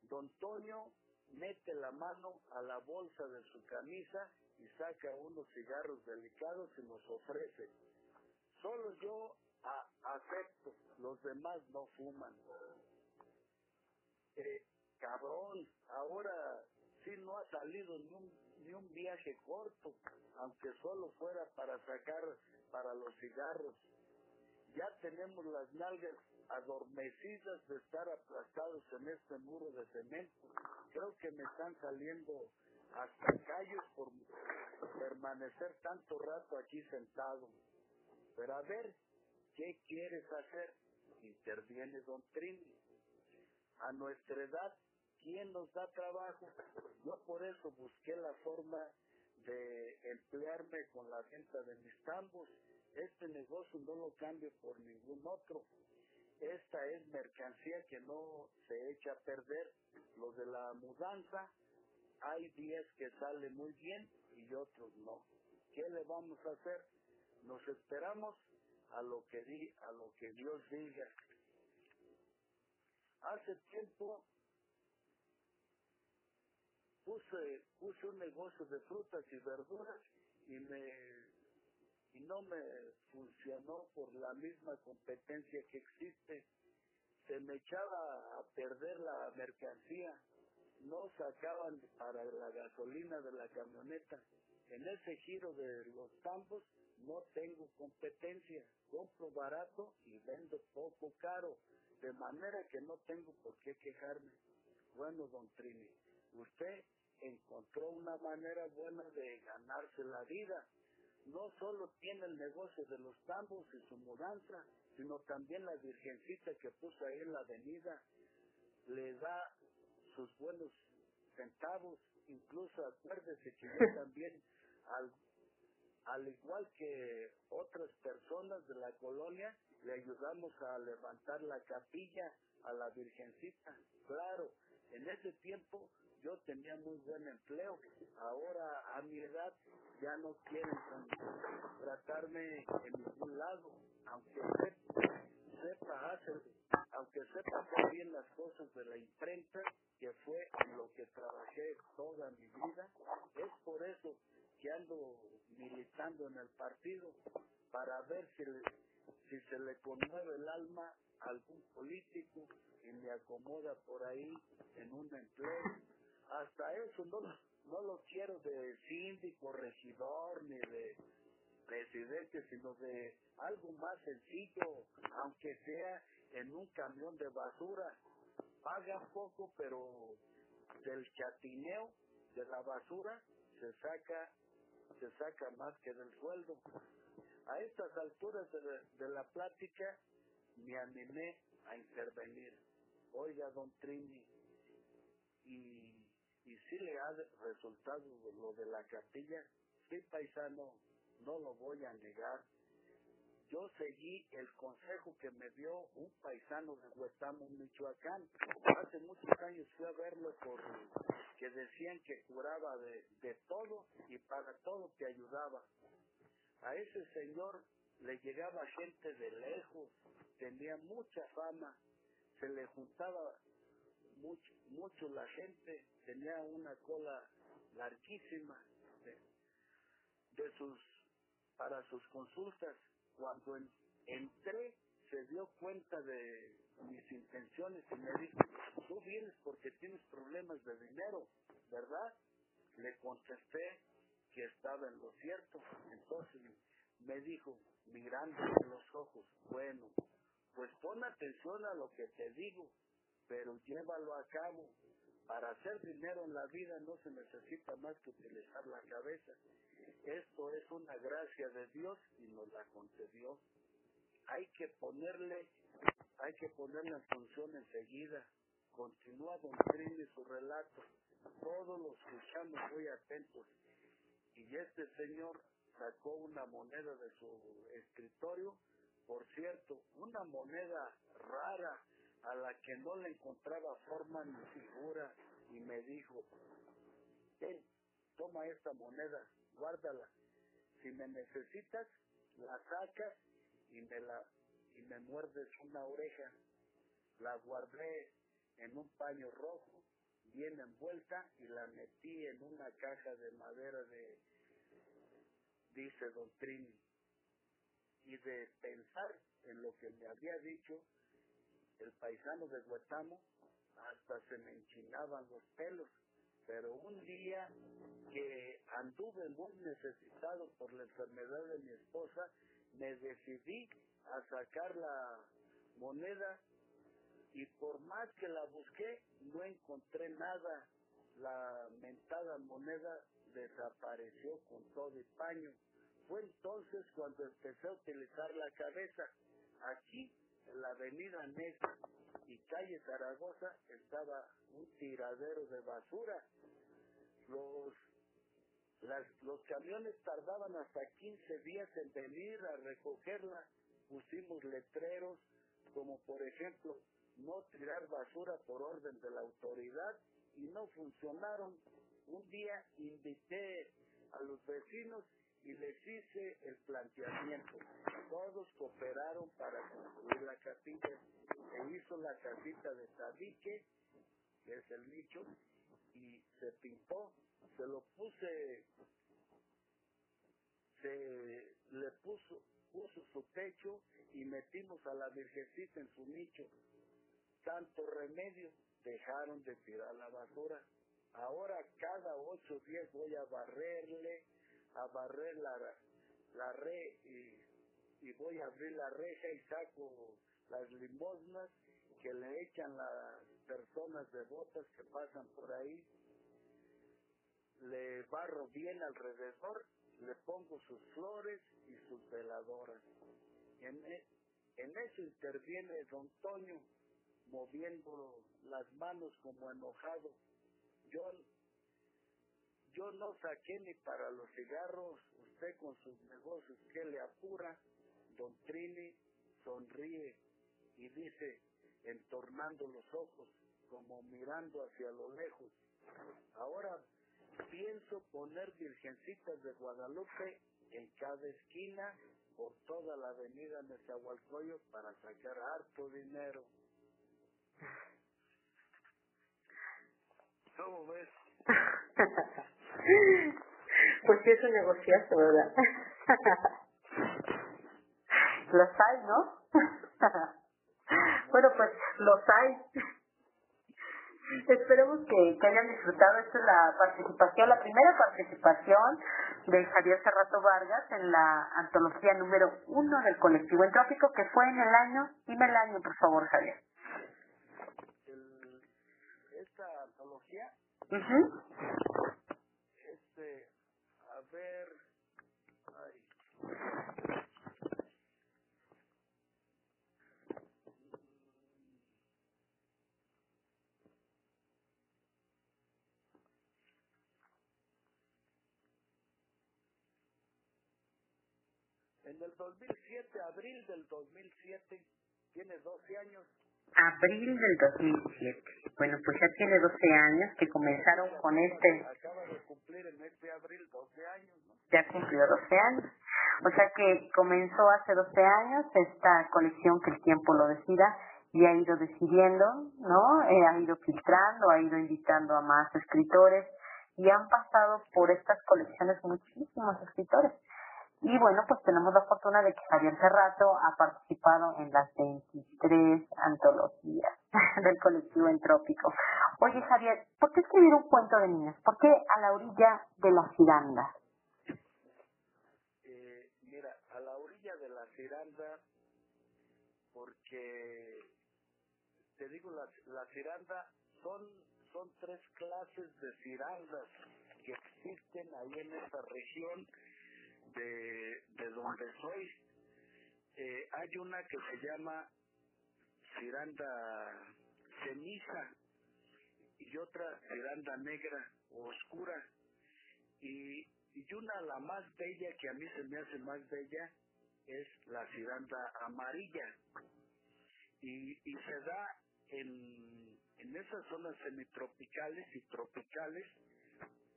S2: Don Toño mete la mano a la bolsa de su camisa y saca unos cigarros delicados y nos ofrece. Solo yo acepto, los demás no fuman. Eh, cabrón, ahora sí no ha salido ni un, ni un viaje corto, aunque solo fuera para sacar para los cigarros. ya tenemos las nalgas adormecidas de estar aplastados en este muro de cemento. Creo que me están saliendo hasta callos por permanecer tanto rato aquí sentado. Pero a ver, ¿qué quieres hacer? Interviene Don Trini. A nuestra edad, ¿quién nos da trabajo? Yo por eso busqué la forma de emplearme con la venta de mis tambos. Este negocio no lo cambio por ningún otro. Esta es mercancía que no se echa a perder. Lo de la mudanza, hay días que sale muy bien y otros no. ¿Qué le vamos a hacer? Nos esperamos a lo que di, a lo que Dios diga. Hace tiempo puse, puse un negocio de frutas y verduras y me y no me funcionó por la misma competencia que existe. Se me echaba a perder la mercancía, no sacaban para la gasolina de la camioneta. En ese giro de los campos no tengo competencia, compro barato y vendo poco caro, de manera que no tengo por qué quejarme. Bueno, don Trini, usted encontró una manera buena de ganarse la vida. No solo tiene el negocio de los tambos y su mudanza, sino también la virgencita que puso ahí en la avenida. Le da sus buenos centavos, incluso acuérdese que yo también, al, al igual que otras personas de la colonia, le ayudamos a levantar la capilla a la virgencita. Claro, en ese tiempo yo tenía muy buen empleo. Ahora a mi edad ya no quieren tratarme en ningún lado, aunque sepa, hacer, aunque sepa hacer bien las cosas de la imprenta, que fue lo que trabajé toda mi vida. Es por eso que ando militando en el partido para ver si, le- si se le conmueve el alma a algún político y me acomoda por ahí en un empleo. Hasta eso no, lo- no lo quiero de síndico, regidor, ni de presidente, sino de algo más sencillo, aunque sea en un camión de basura. Paga poco, pero del chatineo de la basura se saca se saca más que del sueldo. A estas alturas de, de la plática me animé a intervenir. Oiga, don Trini, y, y si le ha resultado lo de la capilla, sí, paisano, no lo voy a negar. Yo seguí el consejo que me dio un paisano de Huetamo, Michoacán. Hace muchos años fui a verlo por que decían que curaba de, de todo y para todo te ayudaba. A ese señor le llegaba gente de lejos, tenía mucha fama, se le juntaba mucho, mucho la gente, tenía una cola larguísima de, sus para sus consultas. Cuando en- entré se dio cuenta de mis intenciones y me dijo, tú vienes porque tienes problemas de dinero, ¿verdad? Le contesté que estaba en lo cierto. Entonces me dijo, mirándome en los ojos, bueno, pues pon atención a lo que te digo, pero llévalo a cabo. Para hacer dinero en la vida no se necesita más que utilizar la cabeza. Esto es una gracia de Dios y nos la concedió. Hay que ponerle, hay que ponerle en función enseguida. Continúa Don Trini su relato. Todos lo escuchamos muy atentos. Y este señor sacó una moneda de su escritorio, por cierto, una moneda rara a la que no le encontraba forma ni figura y me dijo, ten, toma esta moneda, guárdala. Si me necesitas, la sacas y me la y me muerdes una oreja. La guardé en un paño rojo, bien envuelta y la metí en una caja de madera de dice Don Trini. Y de pensar en lo que me había dicho el paisano de Huetamo, hasta se me enchinaban los pelos. Pero un día que anduve muy necesitado por la enfermedad de mi esposa, me decidí a sacar la moneda y por más que la busqué no encontré nada. La mentada moneda desapareció con todo el paño. Fue entonces cuando empecé a utilizar la cabeza. Aquí, la avenida Negra y calle Zaragoza, estaba un tiradero de basura. Los, los camiones tardaban hasta 15 días en venir a recogerla. Pusimos letreros como por ejemplo no tirar basura por orden de la autoridad y no funcionaron. Un día invité a los vecinos y les hice el planteamiento. Todos cooperaron para construir la casita. Se hizo la casita de tabique, que es el nicho, y se pintó. Se lo puse, se le puso, puso su techo y metimos a la virgencita en su nicho. Tanto remedio, dejaron de tirar la basura. Ahora cada ocho días voy a barrerle, a barrer la, la red y, y voy a abrir la reja y saco las limosnas que le echan las personas devotas que pasan por ahí. Le barro bien alrededor, le pongo sus flores y sus veladoras. En, e- en eso interviene don Toño, moviendo las manos como enojado. Yo, yo no saqué ni para los cigarros, usted con sus negocios que le apura. Don Trini sonríe y dice, entornando los ojos, como mirando hacia lo lejos. Ahora pienso poner virgencitas de Guadalupe en cada esquina por toda la avenida Nezahualcóyotl para sacar harto dinero. ¿Cómo ves?
S1: pues sí es un negociazo, ¿verdad? los hay, ¿no? bueno, pues los hay. Esperemos que, que hayan disfrutado. Esta es la participación, la primera participación de Javier Serrato Vargas en la antología número uno del colectivo entrópico que fue en el año, dime el año por favor Javier.
S2: El- esta antología, este, a ver, ay, en el 2007, abril del 2007, tiene 12 años,
S1: Abril del 2007. Bueno, pues ya tiene 12 años que comenzaron con este,
S2: acaba de cumplir en este abril 12 años, ¿no?
S1: ya cumplió 12 años. O sea que comenzó hace 12 años esta colección que el tiempo lo decida y ha ido decidiendo, ¿no? Eh, ha ido filtrando, ha ido invitando a más escritores y han pasado por estas colecciones muchísimos escritores. Y bueno, pues tenemos la fortuna de que Javier Cerrato ha participado en las 23 antologías del colectivo entrópico. Oye Javier, ¿por qué escribir un cuento de niños? ¿Por qué a la orilla de la ciranda?
S2: Eh, mira, a la orilla de la ciranda, porque te digo, la, la ciranda son, son tres clases de cirandas que existen ahí en esta región de, de donde soy. Eh, hay una que se llama ciranda ceniza y otra ciranda negra o oscura y, y una la más bella que a mí se me hace más bella es la ciranda amarilla. Y, y se da en, en esas zonas semitropicales y tropicales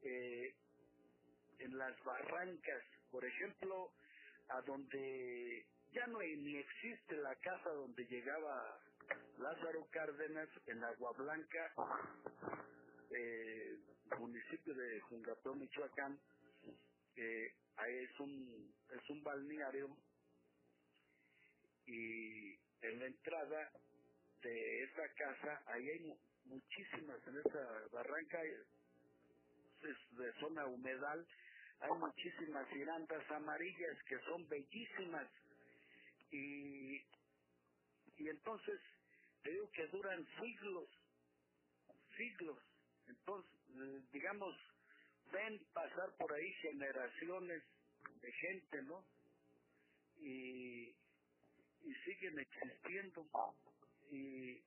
S2: eh, en las barrancas. Por ejemplo a donde ya no ni existe la casa donde llegaba Lázaro Cárdenas en Agua Blanca eh, municipio de Jungapeo, Michoacán, eh, ahí es un es un balneario y en la entrada de esa casa ahí hay mu- muchísimas en esa barranca es de zona humedal hay muchísimas cirandas amarillas que son bellísimas y, y entonces te digo que duran siglos, siglos. Entonces, eh, digamos, ven pasar por ahí generaciones de gente, ¿no? Y, y siguen existiendo. Y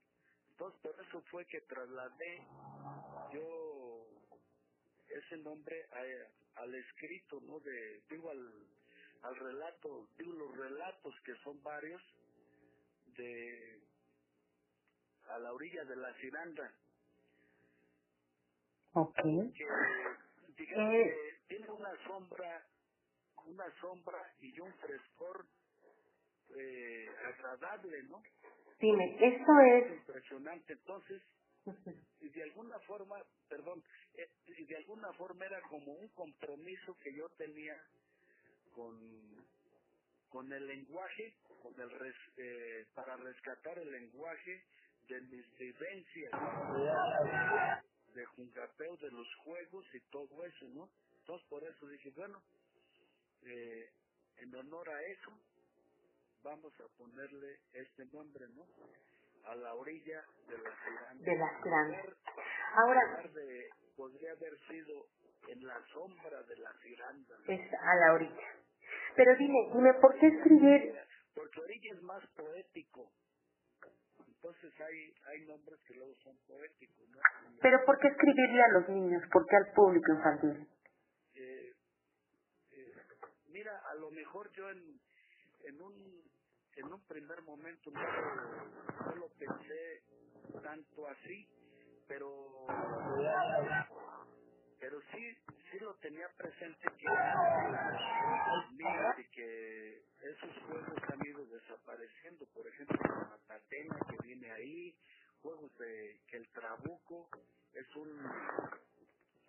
S2: entonces por eso fue que trasladé yo ese nombre a- al escrito, ¿no? De, digo, al, al relato, digo, los relatos que son varios de a la orilla de la Ciranda,
S1: Ok.
S2: que digamos
S1: Eh.
S2: que tiene una sombra, una sombra y un frescor eh, agradable, ¿no?
S1: Dime, ¿esto es...
S2: Impresionante. Entonces, y de alguna forma, perdón, eh, y de alguna forma era como un compromiso que yo tenía con, con el lenguaje, con el res- eh, para rescatar el lenguaje de mis vivencias de juncapeo, de los juegos y todo eso, ¿no? Entonces por eso dije, bueno, eh, en honor a eso, vamos a ponerle este nombre, ¿no? A la orilla de la Ciranda.
S1: De la Ciranda.
S2: En
S1: Ahora,
S2: de- podría haber sido en la sombra de la Ciranda.
S1: es a la orilla. Pero dime, dime, ¿por qué escribir?
S2: Porque orilla es más poético. Entonces hay, hay nombres que luego son poéticos, ¿no?
S1: Pero ¿por qué escribirle a los niños? ¿Por qué al público infantil?
S2: eh, eh, mira, a lo mejor yo en, en un en un primer momento no lo, pensé tanto así, pero pero sí sí lo tenía presente que de que esos juegos han ido desapareciendo, por ejemplo la matatena que viene ahí, juegos de que el trabuco es un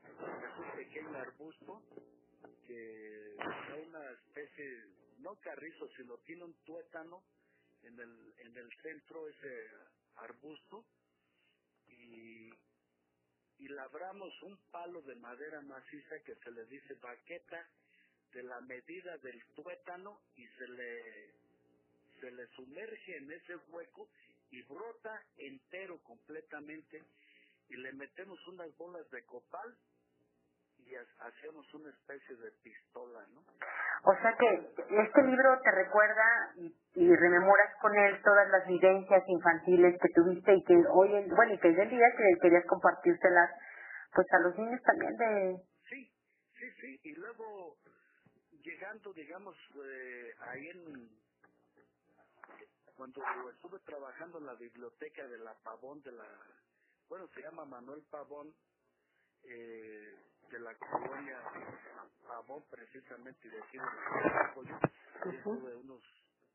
S2: es un pequeño arbusto que da una especie, no carrizo, sino tiene un tuétano en el, en el centro, ese arbusto, y, y labramos un palo de madera maciza que se le dice baqueta de la medida del tuétano y se le, se le sumerge en ese hueco y brota entero completamente y le metemos unas bolas de copal y ha- hacemos una especie de pistola, ¿no?
S1: O sea que este libro te recuerda y, y rememoras con él todas las vivencias infantiles que tuviste y que hoy, en, bueno, y que hoy en día que querías compartírselas pues a los niños también de...
S2: Sí, sí, sí, y luego llegando, digamos, eh, ahí en... Cuando estuve trabajando en la biblioteca de la Pavón, de la... Bueno, se llama Manuel Pavón, eh, de la colonia Pavón, precisamente, y de aquí de. Ahí estuve unos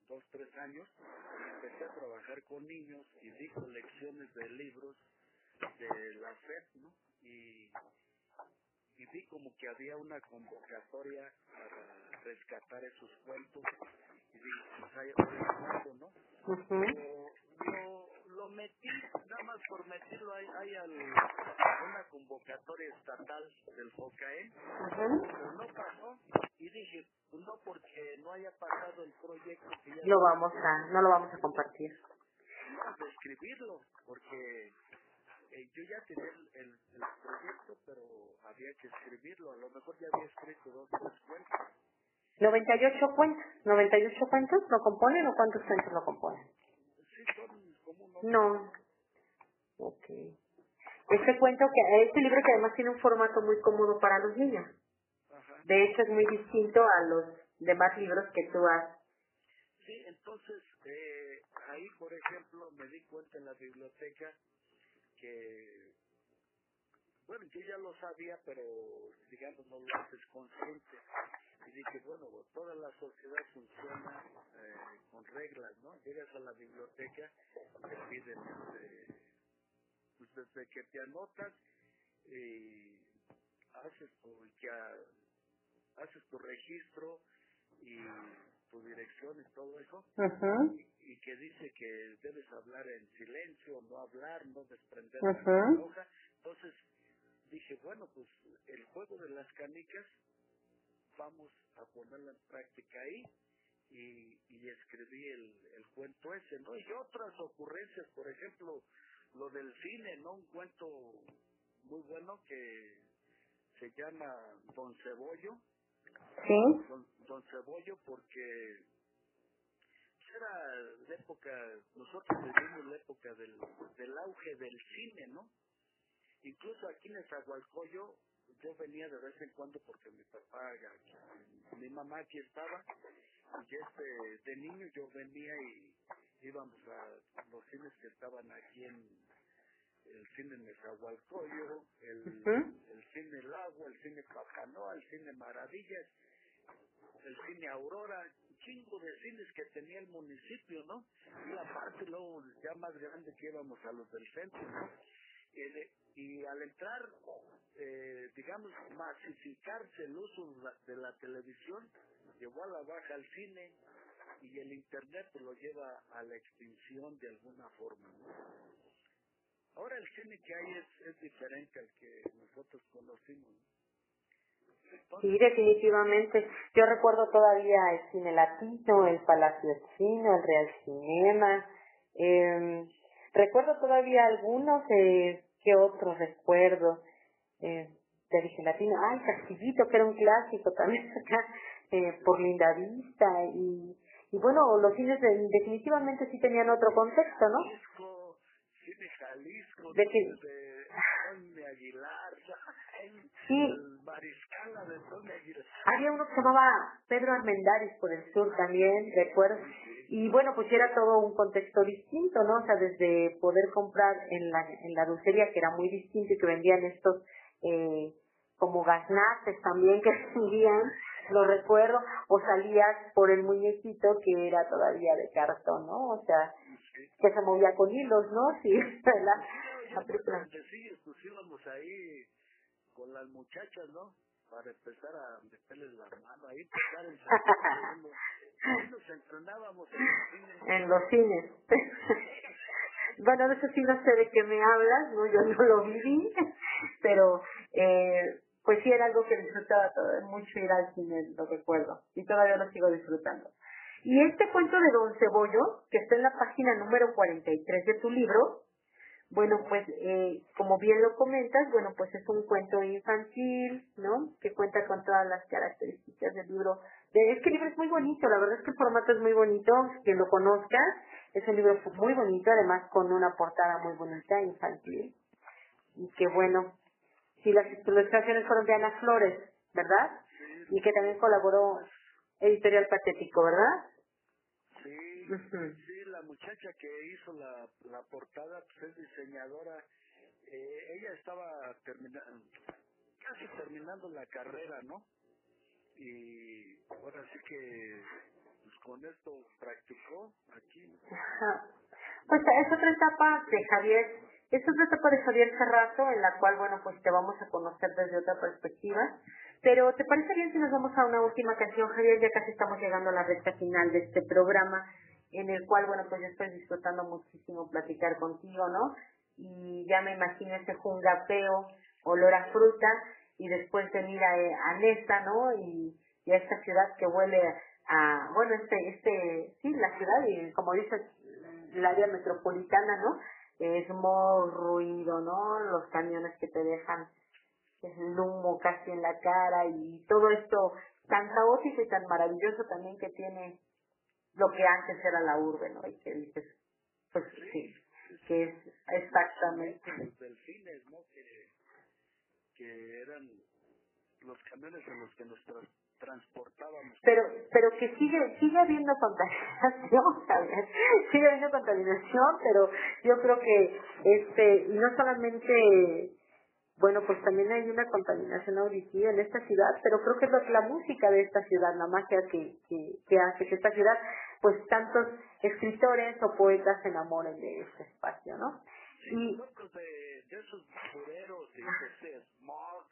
S2: dos, tres años, y empecé a trabajar con niños y di colecciones de libros de la FED, ¿no? Y y vi como que había una convocatoria para rescatar esos cuentos y dije, pues hay algo, ¿no? Lo, lo, lo metí, nada más por meterlo ahí, ahí al, una convocatoria estatal del FOCAE, pero no pasó y dije, pues no porque no haya pasado el proyecto que ya
S1: Lo vamos a, no lo vamos a compartir.
S2: no, de escribirlo, porque eh, yo ya tenía el, el, el proyecto, pero había que escribirlo. A lo mejor ya había escrito dos o tres cuentos.
S1: 98 cuentos, 98 cuentos lo componen o cuántos cuentos lo componen?
S2: Sí, son como unos...
S1: No. Ok. Este cuento que, este libro que además tiene un formato muy cómodo para los niños.
S2: Ajá.
S1: De hecho es muy distinto a los demás libros que tú has.
S2: Sí, entonces, eh, ahí, por ejemplo, me di cuenta en la biblioteca que, bueno, yo ya lo sabía, pero, digamos, no lo haces consciente. Y dije, bueno, toda la sociedad funciona eh, con reglas, ¿no? Llegas a la biblioteca, te piden, este, pues desde que te anotas y haces tu, ah, haces tu registro y tu dirección y todo eso, y que dice que debes hablar en silencio, no hablar, no desprender la hoja. Entonces dije, bueno, pues el juego de las canicas vamos a ponerlo en práctica ahí y, y escribí el, el cuento ese, ¿no? Y otras ocurrencias, por ejemplo, lo del cine, ¿no? Un cuento muy bueno que se llama Don Cebollo.
S1: Sí.
S2: Don, Don Cebollo porque era la época, nosotros vivimos la época del, del auge del cine, ¿no? Incluso aquí en Esahualcoyo yo venía de vez en cuando porque mi papá, mi mamá aquí estaba, y este, de niño yo venía y íbamos a los cines que estaban aquí en el cine Nezahualcóyotl, el, el cine El Agua, el cine Papanoa, el cine Maravillas, el cine Aurora, un chingo de cines que tenía el municipio, ¿no? Y aparte luego ya más grande que íbamos a los del centro, ¿no? Y, al entrar, eh, digamos, masificarse el uso de la, televisión, llevó a la baja al cine y el internet pues, lo lleva a la extinción de alguna forma. Ahora el cine que hay es, es diferente al que nosotros conocimos.
S1: Sí, definitivamente. Yo recuerdo todavía el cine latino, el Palacio Chino, el Real Cinema. Eh, recuerdo todavía algunos, eh, ¿qué otros recuerdo? Eh, te dije latino, ay, Castillito, que era un clásico también acá, eh, por Linda Vista. Y, y bueno, los cines de- definitivamente sí tenían otro contexto, ¿no?
S2: Cine Jalisco,
S1: De que-
S2: de Aguilar,
S1: Sí.
S2: Mariscala de Aguilar.
S1: Había uno que se llamaba Pedro Armendáriz por el sur también, recuerdo. Y bueno, pues era todo un contexto distinto, ¿no? O sea, desde poder comprar en la, en la dulcería, que era muy distinto y que vendían estos eh, como gaznates también que vendían, lo recuerdo, o salías por el muñequito que era todavía de cartón, ¿no? O sea, que se movía con hilos, ¿no? Sí, la,
S2: sí, pues íbamos ahí con las muchachas, ¿no? Para empezar a meterles la mano ahí, empezar el nos entrenábamos en el cine.
S1: en los cines. bueno, de eso sí no sé de qué me hablas, no, yo no lo viví, pero eh, pues sí era algo que disfrutaba todo, mucho ir al cine, lo recuerdo, y todavía lo sigo disfrutando. Y este cuento de Don Cebollo, que está en la página número 43 de tu libro, bueno, pues eh, como bien lo comentas, bueno, pues es un cuento infantil, ¿no? Que cuenta con todas las características del libro. De, es que el libro es muy bonito, la verdad es que el formato es muy bonito, quien lo conozca, es un libro muy bonito, además con una portada muy bonita, infantil. Y que bueno, sí, las ilustraciones fueron de Ana Flores, ¿verdad? Y que también colaboró Editorial Patético, ¿verdad?
S2: Sí, sí, la muchacha que hizo la, la portada pues es diseñadora. Eh, ella estaba terminando, casi terminando la carrera, ¿no? Y ahora sí que pues con esto practicó aquí.
S1: Pues es otra etapa de Javier, es otra etapa de Javier Cerrato en la cual, bueno, pues te vamos a conocer desde otra perspectiva. Pero ¿te parece bien si nos vamos a una última canción, Javier? Ya casi estamos llegando a la recta final de este programa, en el cual, bueno, pues yo estoy disfrutando muchísimo platicar contigo, ¿no? Y ya me imagino ese jungapeo, olor a fruta, y después venir a, a Nesta, ¿no? Y, y a esta ciudad que huele a, bueno, este, este, sí, la ciudad, y como dices, el área metropolitana, ¿no? Es muy ruido, ¿no? Los camiones que te dejan el humo casi en la cara y todo esto tan caótico y tan maravilloso también que tiene lo que antes era la urbe, ¿no? Y que dices, pues sí, que es exactamente.
S2: Que, eran los camiones en los que nos tra- transportábamos.
S1: pero pero que sigue sigue habiendo contaminación ¿sabes? sigue habiendo contaminación pero yo creo que este y no solamente bueno pues también hay una contaminación auditiva en esta ciudad pero creo que es lo- la música de esta ciudad la magia que, que, que hace que esta ciudad pues tantos escritores o poetas se enamoren de este espacio no
S2: Sí,
S1: y
S2: nosotros de, esos bureros y de ese smog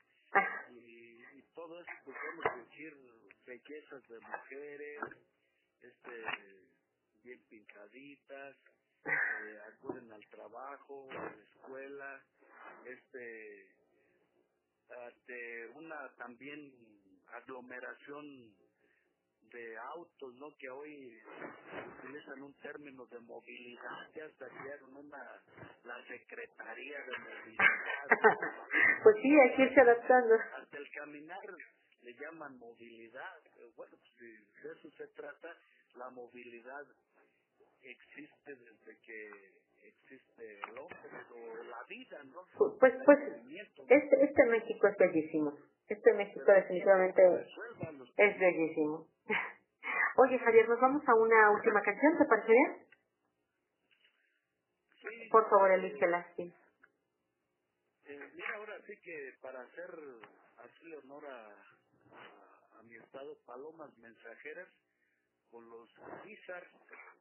S2: y, y todo eso, a decir bellezas de mujeres, este, bien pintaditas, eh, acuden al trabajo, a la escuela, este, de una también aglomeración de autos, ¿no? Que hoy utilizan un término de movilidad, ya hasta crearon una, la Secretaría de Movilidad.
S1: pues sí, hay que irse adaptando.
S2: Hasta el caminar le llaman movilidad. Bueno, pues de eso se trata, la movilidad existe desde que existe el hombre o la vida, ¿no?
S1: Pues, pues,
S2: ¿no?
S1: este, este México es bellísimo. Este México definitivamente es bellísimo. Oye, Javier, nos vamos a una última canción, ¿te parece bien?
S2: Sí,
S1: Por favor, elígela, sí.
S2: eh, mira, ahora sí que para hacer, hacerle honor a, a, a mi estado, palomas mensajeras con los César,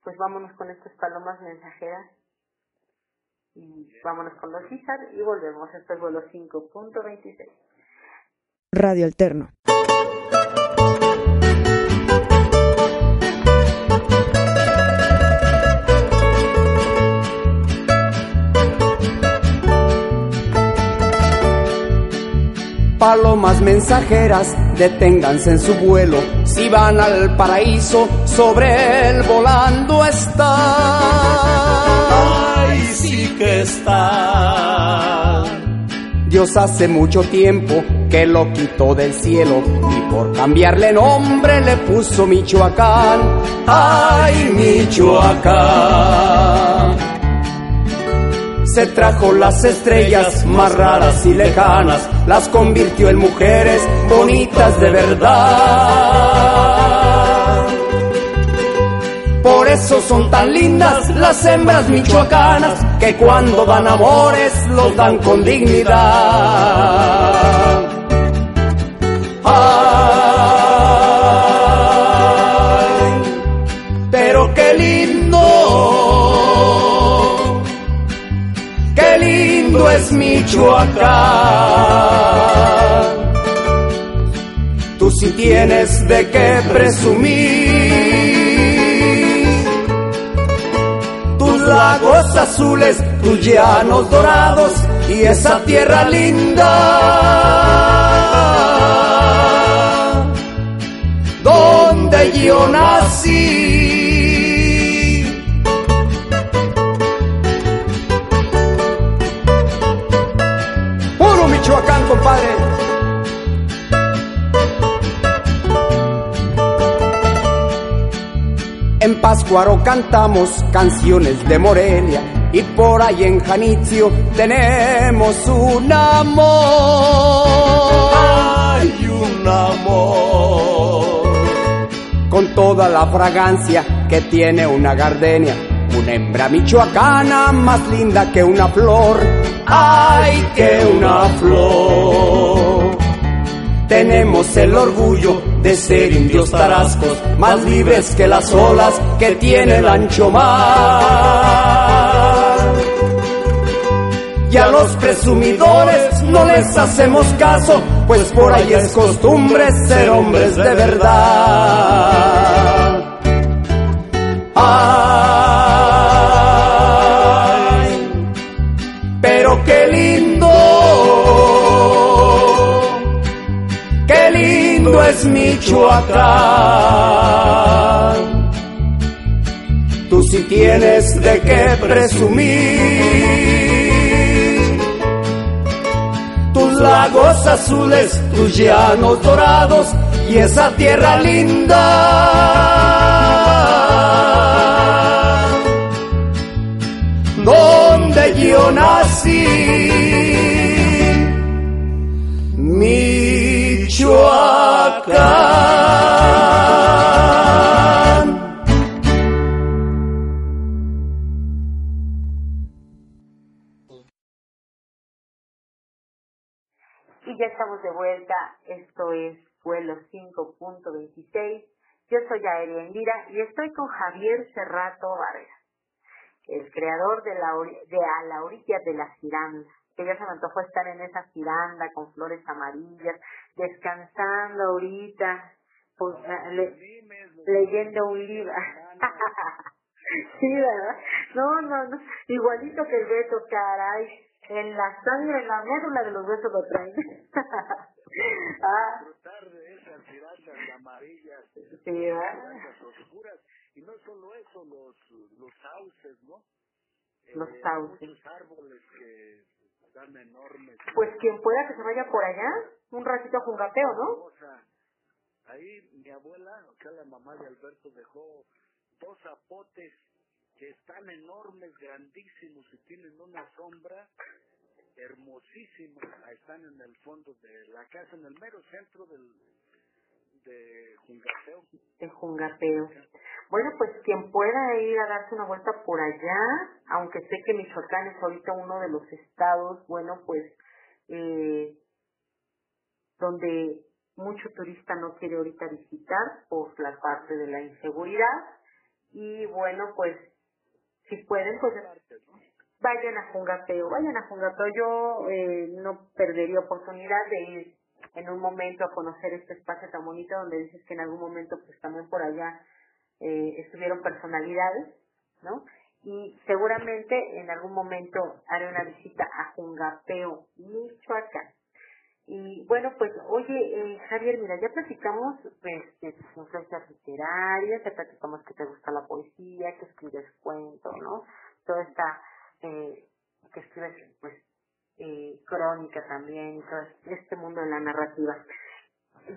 S1: Pues vámonos con estas palomas mensajeras. Y vámonos con los César y volvemos. Esto es vuelo 5.26.
S3: Radio Alterno.
S5: Palomas mensajeras, deténganse en su vuelo. Si van al paraíso, sobre él volando está.
S6: Ay, sí que está.
S5: Dios hace mucho tiempo que lo quitó del cielo y por cambiarle nombre le puso Michoacán. Ay, Michoacán. Se trajo las estrellas más raras y lejanas, las convirtió en mujeres bonitas de verdad. Por eso son tan lindas las hembras michoacanas que cuando dan amores los dan con dignidad. Ay, es Michoacán. Tú sí tienes de qué presumir. Tus lagos azules, tus llanos dorados y esa tierra linda. Donde yo nací. Michoacán, compadre. En Páscuaro cantamos canciones de Morelia y por ahí en Janitzio tenemos un amor.
S6: Hay un amor.
S5: Con toda la fragancia que tiene una gardenia, una hembra michoacana más linda que una flor. ¡Ay, que una flor! Tenemos el orgullo de ser indios tarascos, más libres que las olas que tiene el ancho mar. Y a los presumidores no les hacemos caso, pues por ahí es costumbre ser hombres de verdad. Ay, es Michoacán. Tú sí tienes de qué presumir. Tus lagos azules, tus llanos dorados y esa tierra linda. Donde yo nací. Michoacán.
S1: Y ya estamos de vuelta. Esto es vuelo 5.26. Yo soy Aérea Indira y estoy con Javier Cerrato Vargas, el creador de, la, de A la orilla de la giranda. Que ya se me antojó estar en esa giranda con flores amarillas, descansando ahorita, pues, eh, le- leyendo un libro. sí, ¿verdad? No, no, no. Igualito que el Beto, caray. En la sangre, en la médula de los besos lo traen. ah,
S2: disfrutar de esas girandas amarillas.
S1: Sí,
S2: plantas oscuras. Y no solo eso, los, los sauces, ¿no?
S1: Los
S2: Eh,
S1: sauces.
S2: Muchos árboles que están enormes.
S1: Pues quien pueda que se vaya por allá, un ratito a Jungapeo, ¿no?
S2: Ahí mi abuela, o sea, la mamá de Alberto, dejó dos zapotes que están enormes, grandísimos y tienen una sombra hermosísima. Ahí están en el fondo de la casa, en el mero centro del de Jungapeo.
S1: En Jungapeo. Bueno, pues quien pueda ir a darse una vuelta por allá, aunque sé que Michoacán es ahorita uno de los estados, bueno, pues, eh, donde mucho turista no quiere ahorita visitar por la parte de la inseguridad. Y bueno, pues, si pueden, pues vayan a Jungapeo, vayan a Jungapeo. Yo eh, no perdería oportunidad de ir en un momento a conocer este espacio tan bonito donde dices que en algún momento pues también por allá eh, estuvieron personalidades, ¿no? Y seguramente en algún momento haré una visita a Jungapeo, Michoacán. Y bueno, pues, oye, eh, Javier, mira, ya platicamos pues, de tus influencias literarias, ya platicamos que te gusta la poesía, que escribes cuentos, ¿no? Toda esta, eh, que escribes, pues, eh, crónica también, y todo este mundo de la narrativa.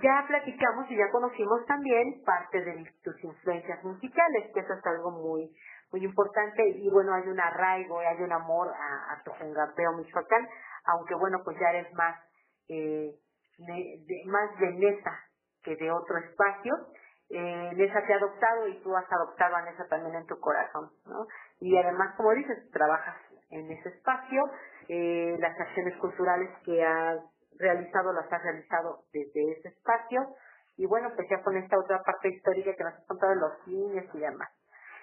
S1: Ya platicamos y ya conocimos también parte de tus influencias musicales, que eso es algo muy muy importante y bueno, hay un arraigo, hay un amor a, tu Jungapeo, Michoacán, aunque bueno, pues ya eres más eh, de, más de Nesa que de otro espacio. Eh, Nesa te ha adoptado y tú has adoptado a Nesa también en tu corazón, ¿no? Y además, como dices, trabajas en ese espacio, eh, las acciones culturales que has realizado las has realizado desde ese espacio y bueno, pues ya con esta otra parte histórica que nos has contado de los cines y demás.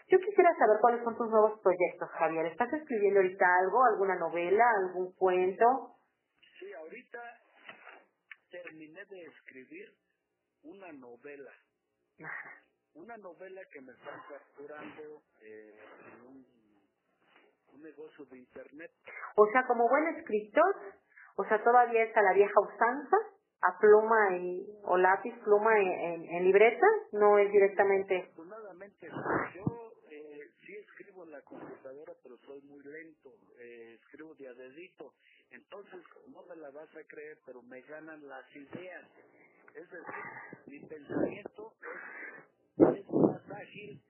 S1: Yo quisiera saber cuáles son tus nuevos proyectos, Javier. ¿Estás escribiendo ahorita algo, alguna novela, algún cuento?
S2: Sí, ahorita terminé de escribir una novela. Una novela que me están capturando eh, en un, un negocio de internet.
S1: O sea, como buen escritor, o sea, todavía está la vieja usanza, a pluma y, o lápiz, pluma en, en- en libreta, no es directamente...
S2: Afortunadamente, yo eh, sí escribo en la computadora, pero soy muy lento. Eh, escribo de a dedito. Entonces, no me la vas a creer, pero me ganan las ideas. Es decir, mi pensamiento es, es más ágil,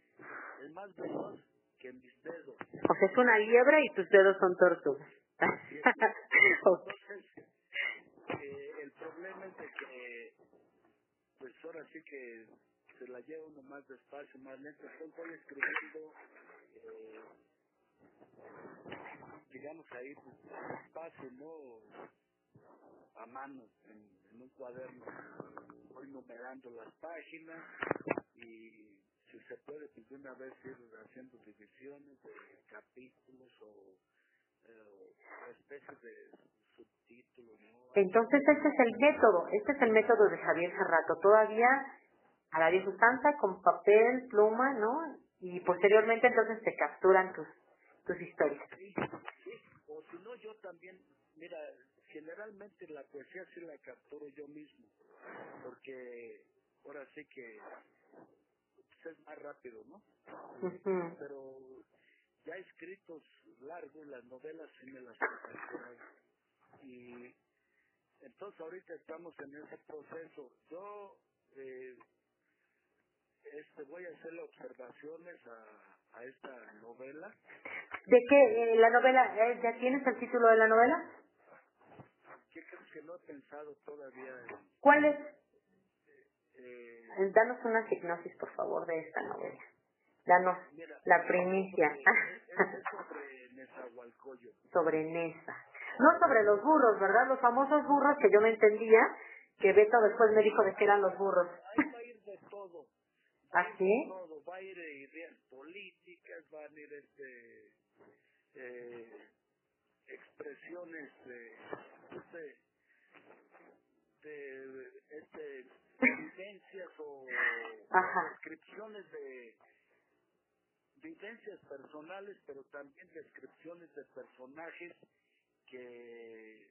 S2: es más veloz que mis dedos.
S1: O sea, es una liebre y tus dedos son tortugas.
S2: Entonces, eh, el problema es de que, pues ahora sí que se la lleva uno más despacio, más lento. Entonces voy escribiendo, eh, digamos ahí, pues, despacio, ¿no? A mano, en, en un cuaderno. Voy numerando las páginas y si se puede, pues de una vez ir haciendo divisiones de capítulos o, eh, o especies de subtítulos, ¿no?
S1: Entonces, este es el método, este es el método de Javier Cerrato. Todavía a la usanza, con papel, pluma, ¿no? Y posteriormente entonces te capturan tus, tus historias.
S2: Sí, sí. O si no, yo también, mira, generalmente la poesía sí la capturo yo mismo, porque ahora sí que es más rápido, ¿no? Pero ya escritos largos, las novelas sí me las. Y entonces ahorita estamos en ese proceso. Yo eh, este, voy a hacerle observaciones a, a esta novela
S1: ¿De qué? eh, la novela, eh, ¿ya tienes el título de la novela?
S2: ¿Qué crees que no he pensado todavía? en-
S1: ¿Cuál es?
S2: Eh,
S1: Danos una hipnosis, por favor, de esta novela. Danos
S2: mira,
S1: la primicia
S2: sobre
S1: Nesa. No sobre los burros, ¿verdad? Los famosos burros que yo me entendía, que Beto después me dijo de que eran los burros.
S2: Ahí va a ir de todo. Va a
S1: ¿Ah,
S2: de todo. Va a ir de ideas políticas, van a ir este, eh, expresiones de, de, de este, vivencias o
S1: Ajá.
S2: descripciones de vivencias personales, pero también descripciones de personajes que,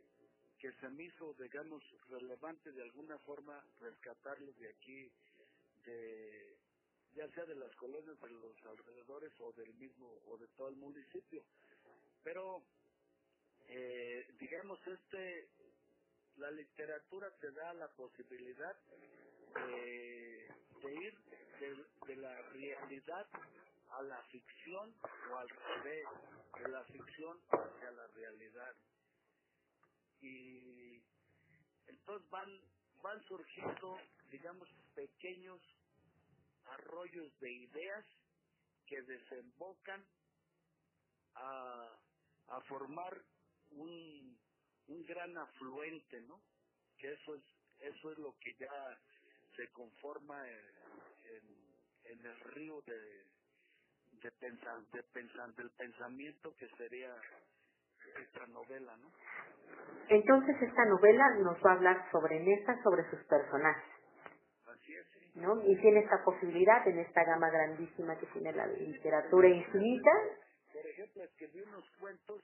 S2: que se me hizo, digamos, relevante de alguna forma rescatarlos de aquí, de ya sea de las colonias de los alrededores o del mismo o de todo el municipio pero eh, digamos este la literatura te da la posibilidad de, ir de, la realidad a la ficción o al revés de la ficción hacia la realidad. Y entonces van van surgiendo digamos pequeños arroyos de ideas que desembocan a formar un, un gran afluente, ¿no? Que eso es eso es lo que ya se conforma en, en el río de de pensar de pensar del pensamiento que sería esta novela, ¿no?
S1: Entonces esta novela nos va a hablar sobre Nessa, sobre sus personajes.
S2: Así es, sí.
S1: ¿no? Y tiene esta posibilidad en esta gama grandísima que tiene la literatura infinita.
S2: Por ejemplo, escribí unos cuentos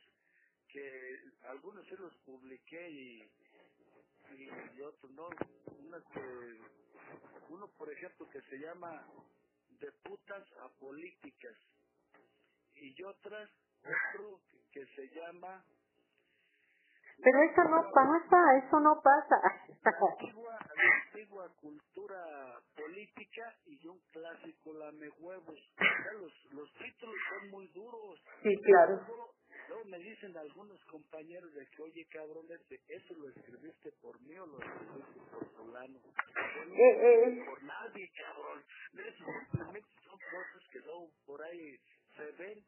S2: que algunos sí los publiqué y, y otros no. Una que, uno, por ejemplo, que se llama De putas a políticas y otra, otro que se llama
S1: Pero eso no pasa, eso no pasa.
S2: la antigua, la antigua cultura política y un clásico lame huevos. Los, los títulos son muy duros.
S1: Sí, claro.
S2: Luego, me dicen algunos compañeros de que, oye cabrón, este, eso lo escribiste por mí o lo escribiste por fulano. No
S1: Eh, eh.
S2: escribí por nadie, cabrón. Eso simplemente son cosas que luego por ahí se ven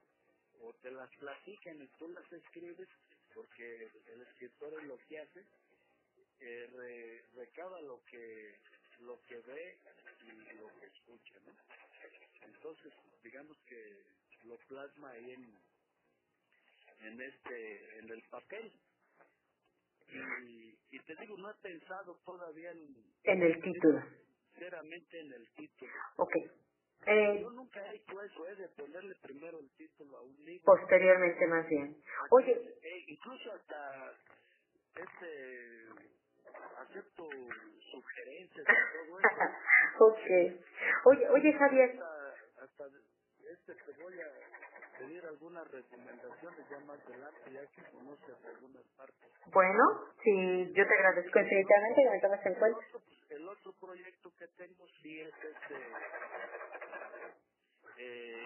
S2: o te las platican y tú las escribes porque el escritor es lo que hace eh, re- recaba lo que lo que ve y lo que escucha ¿no? entonces digamos que lo plasma ahí en en este en el papel y, y te digo no he pensado todavía en
S1: En el título.
S2: sinceramente en el título
S1: Ok. Eh,
S2: yo nunca he hecho eso ¿eh? de ponerle primero el título a un libro
S1: posteriormente más bien. Oye,
S2: Eh, incluso hasta este acepto sugerencias y todo eso
S1: ok. Oye, oye Javier,
S2: hasta, hasta este te voy a pedir algunas recomendaciones ya más adelante ya que conoces algunas partes
S1: bueno, sí, yo te agradezco infinitamente que me tomes en cuenta.
S2: el otro proyecto que tengo sí es este eh,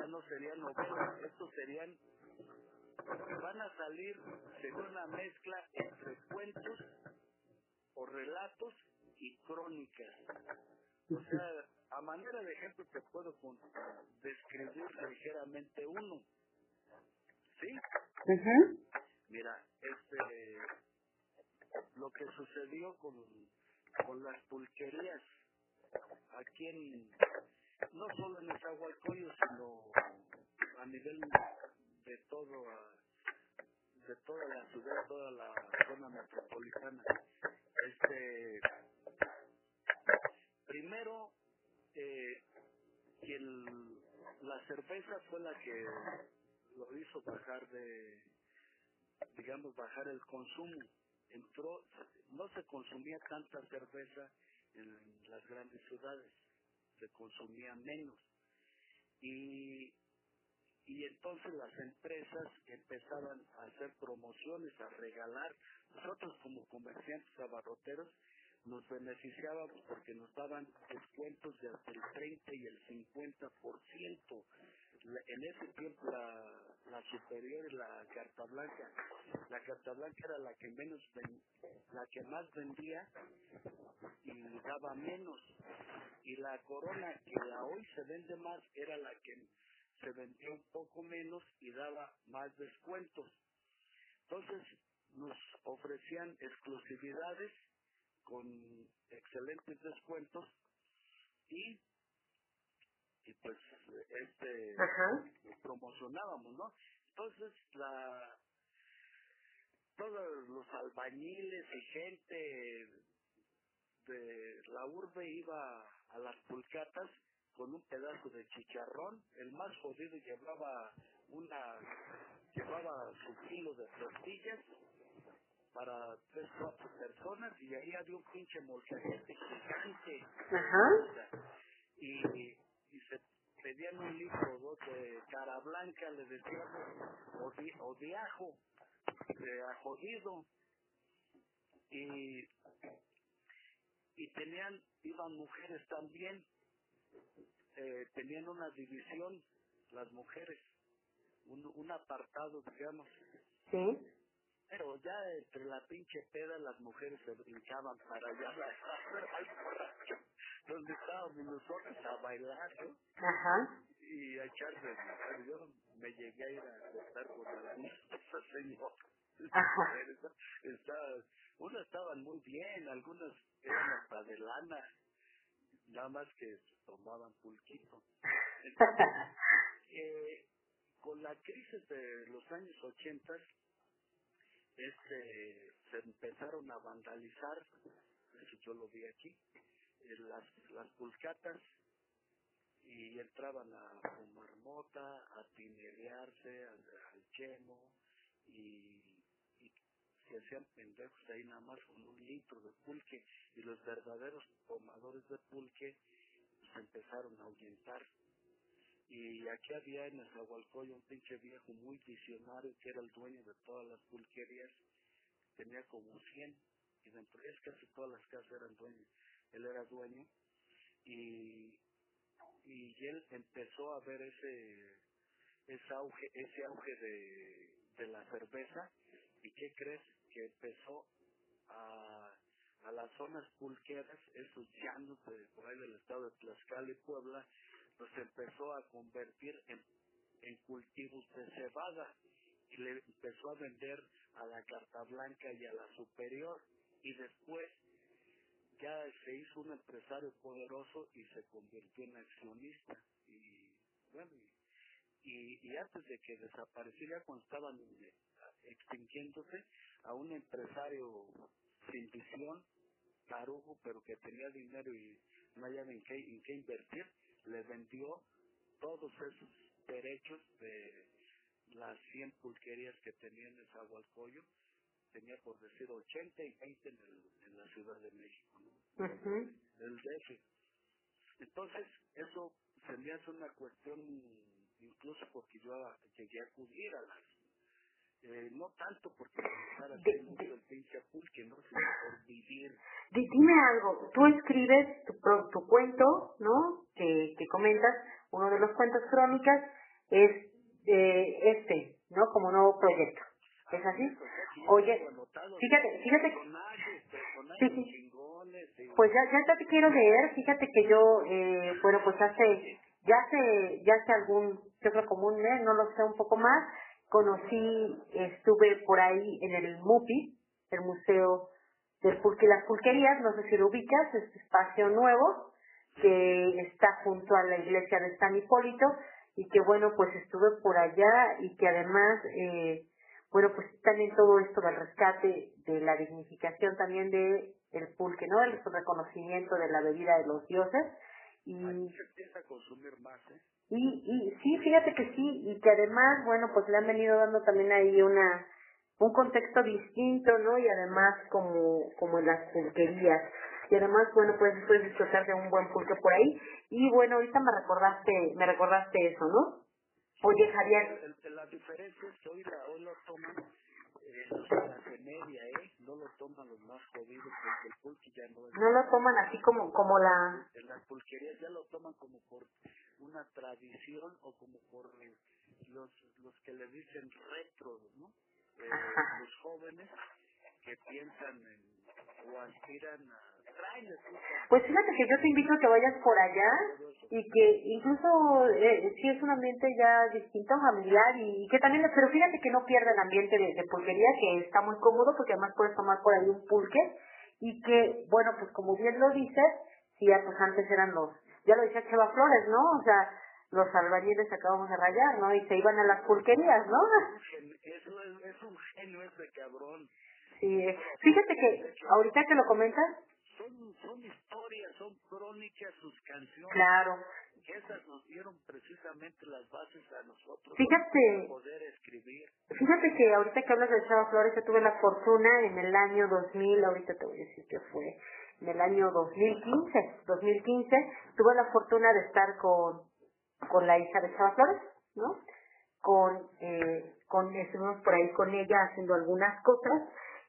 S2: ya no serían novelas estos serían van a salir sería una mezcla entre cuentos o relatos y crónicas o sea a manera de ejemplo te puedo describir ligeramente uno. Sí mira este lo que sucedió con con las pulquerías aquí en no solo en Nezahualcóyotl sino a nivel de todo de toda la ciudad toda la zona metropolitana. Este primero eh, quien la cerveza fue la que lo hizo bajar de digamos bajar el consumo entró no se consumía tanta cerveza en las grandes ciudades se consumía menos y y entonces las empresas empezaban a hacer promociones, a regalar. Nosotros como comerciantes abarroteros nos beneficiábamos porque nos daban descuentos de hasta el 30 y el 50%. La- En ese tiempo la, la superior la carta blanca, la carta blanca era la que menos la que más vendía y daba menos y la corona que a hoy se vende más era la que se vendió un poco menos y daba más descuentos. Entonces nos ofrecían exclusividades con excelentes descuentos y y pues este
S1: Ajá.
S2: promocionábamos, ¿no? Entonces la todos los albañiles y gente de la urbe iba a las pulcatas con un pedazo de chicharrón, el más jodido llevaba una llevaba su kilo de tortillas para tres cuatro personas y ahí había un pinche molcajete gigante
S1: Ajá.
S2: y, y se pedían un litro o dos de cara blanca, le decíamos, o de, o de ajo, de ajodido, y, y tenían, iban mujeres también, eh, tenían una división, las mujeres, un, un apartado, digamos,
S1: Sí.
S2: Pero ya entre la pinche peda las mujeres se brincaban para allá al borracho, donde estábamos nosotros a bailar ¿no?
S1: Ajá.
S2: y a echar de Yo me llegué a ir a acostar con algunas señoras.
S1: Ajá.
S2: Está- unas estaban muy bien, algunas eran hasta de lana, nada más que tomaban pulquito. Entonces, eh, con la crisis de los años 80, este, se empezaron a vandalizar, eso yo lo vi aquí, eh, las, las pulcatas y entraban a fumar mota, a pinerearse, al, al chemo y, y se hacían pendejos ahí nada más con un litro de pulque y los verdaderos tomadores de pulque se empezaron a ahuyentar. Y aquí había en Nezahualcóyotl un pinche viejo muy visionario que era el dueño de todas las pulquerías, tenía como 100 y dentro es casi todas las casas eran dueños, él era dueño y, y él empezó a ver ese ese auge ese auge de, de la cerveza y qué crees que empezó a a las zonas pulqueras esos llanos de por ahí del estado de Tlaxcala y Puebla los empezó a convertir en, en cultivos de cebada y le empezó a vender a la carta blanca y a la superior. Y después ya se hizo un empresario poderoso y se convirtió en accionista. Y bueno y, y, antes de que desapareciera cuando estaban extinguiéndose a un empresario sin visión tarugo pero que tenía dinero y no hallaba en qué, en qué invertir le vendió todos esos derechos de las 100 pulquerías que tenía en Zahualcoyo. Tenía por decir 80 y 20 en, el, en la Ciudad de México, el DF. Entonces, eso se me hace una cuestión, incluso porque yo llegué a acudir a las, eh, no tanto porque
S1: De-
S2: mucho el pinche pulque, ¿no? Sino por vivir.
S1: Di- Dime algo, tú escribes tu, tu cuento, ¿no? Que, que comentas, uno de los cuentos crónicas es eh, este, ¿no? Como nuevo proyecto. ¿Es así?
S2: Que yo
S1: Oye, fíjate, fíjate, Sí, sí.
S2: y-
S1: pues ya, ya te quiero leer, fíjate que yo, eh, bueno, pues hace, ya hace, ya hace algún, yo creo como un mes, no lo sé, un poco más, conocí, estuve por ahí en el MUPI, el Museo del Pulque y las Pulquerías, no sé si lo ubicas, este espacio nuevo, que está junto a la iglesia de San Hipólito, y que bueno, pues estuve por allá, y que además, eh, bueno, pues también todo esto del rescate, de la dignificación también de el pulque, ¿no? El reconocimiento de la bebida de los dioses. Y,
S2: Ahí se empieza a consumir más, ¿eh?
S1: y, y sí, fíjate que sí, y que además, bueno, pues le han venido dando también ahí una un contexto distinto, ¿no? Y además como, como en las pulquerías. Y además, bueno, pues puedes disfrutar de un buen pulque por ahí. Y bueno, ahorita me recordaste, me recordaste eso, ¿no? Oye, Javier,
S2: la diferencia es que hoy, la, hoy lo toman clase media, ¿eh? No lo toman los más jodidos porque el pulque ya no es...
S1: no lo toman así como, como la,
S2: En las pulquerías ya lo toman como por una tradición o como por los, los que le dicen retro, ¿no? Eh, los jóvenes que piensan en o aspiran a...
S1: Pues fíjate que yo te invito a que vayas por allá y que incluso eh, sí es un ambiente ya distinto, familiar y que también, pero fíjate que no pierde el ambiente de, de pulquería, que está muy cómodo porque además puedes tomar por ahí un pulque y que, bueno, pues como bien lo dices, sí, ya pues antes eran los, ya lo decía Cheva Flores, ¿no? O sea, los albañiles acabamos de rayar, ¿no? Y se iban a las pulquerías, ¿no?
S2: Eso es, es un genio ese cabrón.
S1: Sí, eh, fíjate que ahorita que lo comentas,
S2: Son, son historias, son crónicas sus canciones.
S1: claro,
S2: esas nos dieron precisamente las bases a nosotros
S1: Fíjate.
S2: para poder escribir.
S1: Fíjate que ahorita que hablas de Chava Flores, yo tuve la fortuna en el año 2000, ahorita te voy a decir que fue, en el año 2015, 2015, tuve la fortuna de estar con, con la hija de Chava Flores, ¿no? Con, eh, con, estuvimos por ahí con ella haciendo algunas cosas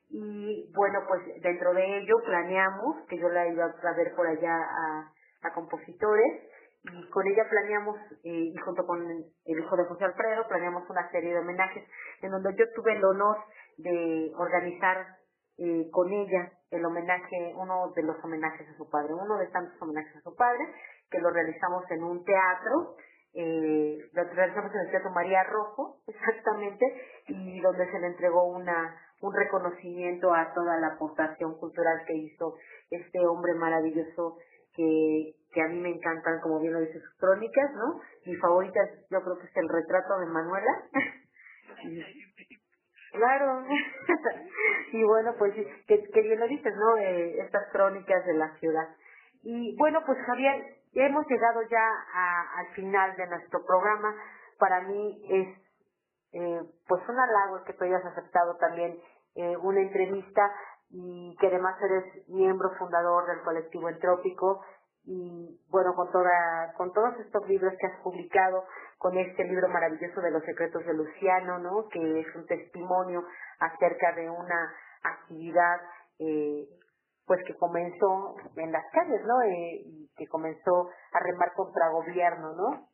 S1: y bueno, pues dentro de ello planeamos que yo la iba a ver por allá a, a compositores y con ella planeamos, eh, y junto con el hijo de José Alfredo, planeamos una serie de homenajes en donde yo tuve el honor de organizar eh, con ella el homenaje, uno de los homenajes a su padre, uno de tantos homenajes a su padre, que lo realizamos en un teatro, eh, lo realizamos en el Teatro María Rojo, exactamente, y donde se le entregó una un reconocimiento a toda la aportación cultural que hizo este hombre maravilloso que, que a mí me encantan, como bien lo dice sus crónicas, ¿no? Mi favorita yo creo que es el retrato de Manuela. claro. y bueno, pues que, que bien lo dices, ¿no? Eh, estas crónicas de la ciudad. Y bueno, pues Javier, hemos llegado ya a, al final de nuestro programa. Para mí es eh, pues un halago que tú hayas aceptado también eh, una entrevista y que además eres miembro fundador del colectivo Entrópico y bueno con toda con todos estos libros que has publicado con este libro maravilloso de los secretos de Luciano no que es un testimonio acerca de una actividad eh, pues que comenzó en las calles no eh, y que comenzó a remar contra gobierno no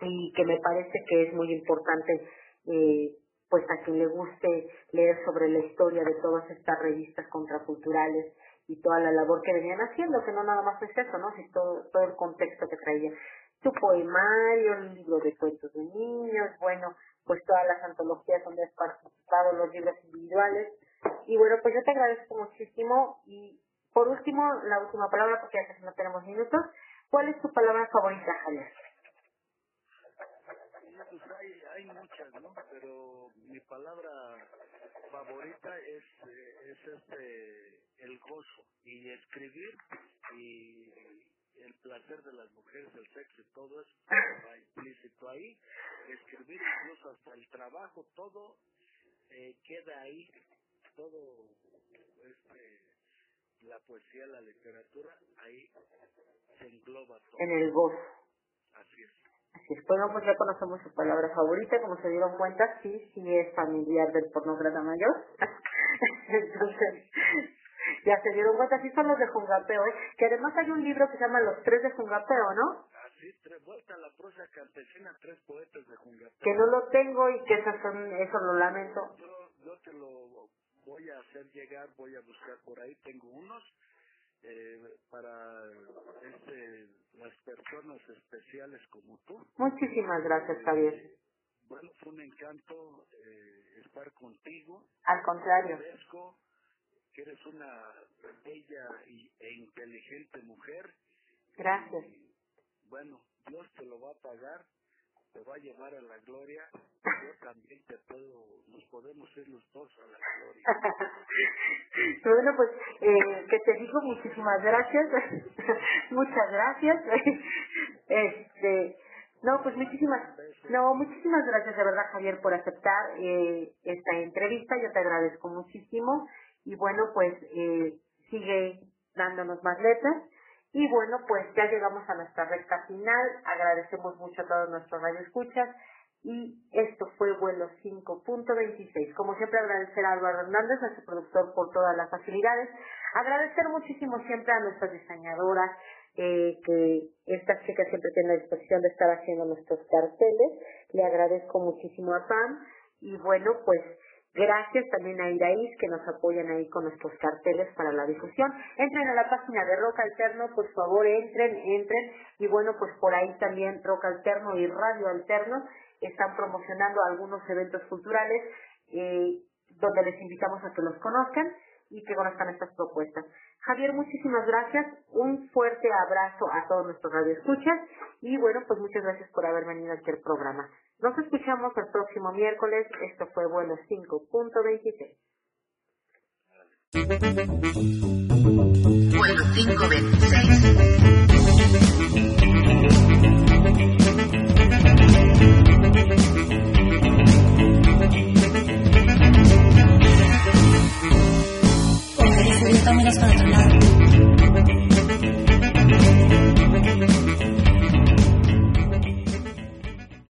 S1: y que me parece que es muy importante eh, pues a quien le guste leer sobre la historia de todas estas revistas contraculturales y toda la labor que venían haciendo, que no nada más es eso, ¿no? sino todo, todo el contexto que traía. Tu poemario, el libro de cuentos de niños, bueno, pues todas las antologías donde has participado, los libros individuales. Y bueno, pues yo te agradezco muchísimo y por último, la última palabra, porque ya casi no tenemos minutos. ¿Cuál es tu palabra favorita, Javier?
S2: Hay, muchas, ¿no? Pero mi palabra favorita es, eh, es este, el gozo y escribir y el placer de las mujeres, el sexo y todo eso va implícito ahí. Escribir incluso hasta el trabajo, todo eh, queda ahí, todo este, la poesía, la literatura, ahí se engloba todo.
S1: En el gozo.
S2: Así es.
S1: Así es, bueno, pues ya conocemos su palabra favorita, como se dieron cuenta, sí, sí es familiar del pornógrafo mayor. Entonces, ya se dieron cuenta, sí son los de Jungapeo, ¿eh? que además hay un libro que se llama Los Tres de Jungapeo, ¿no?
S2: Así, tres vueltas la prosa campesina, tres poetas de Jungapeo.
S1: Que no lo tengo y que esas son, eso lo lamento.
S2: Yo, yo te lo voy a hacer llegar, voy a buscar por ahí, tengo unos eh, para este, las personas especiales como tú.
S1: Muchísimas gracias, Javier.
S2: Bueno, fue un encanto eh, estar contigo.
S1: Al contrario.
S2: Agradezco que eres una bella y, e inteligente mujer.
S1: Gracias.
S2: Y, bueno, Dios te lo va a pagar, te va a llevar a la gloria. Yo también te puedo, nos podemos ir los dos a la gloria.
S1: bueno, pues eh, que te digo muchísimas gracias. Muchas gracias. este, no, pues muchísimas, no, muchísimas gracias de verdad Javier por aceptar eh, esta entrevista. Yo te agradezco muchísimo y bueno, pues eh, sigue dándonos más letras. Y bueno, pues ya llegamos a nuestra recta final. Agradecemos mucho a todos nuestros radioescuchas. Y esto fue vuelo 5.26. Como siempre agradecer a Álvaro Hernández, nuestro productor, por todas las facilidades. Agradecer muchísimo siempre a nuestras diseñadoras, eh, que estas chicas siempre tienen la disposición de estar haciendo nuestros carteles. Le agradezco muchísimo a Pam. Y bueno, pues Gracias también a Iraís que nos apoyan ahí con nuestros carteles para la difusión. Entren a la página de Rock Alterno, por favor, entren, entren. Y bueno, pues por ahí también Rock Alterno y Radio Alterno están promocionando algunos eventos culturales eh, donde les invitamos a que los conozcan y que conozcan estas propuestas. Javier, muchísimas gracias. Un fuerte abrazo a todos nuestros radioescuchas y bueno, pues muchas gracias por haber venido aquí al programa. Nos escuchamos el próximo miércoles. Esto fue Vuelo 5.26.
S7: Vuelo 526.
S8: Ofrece 10 para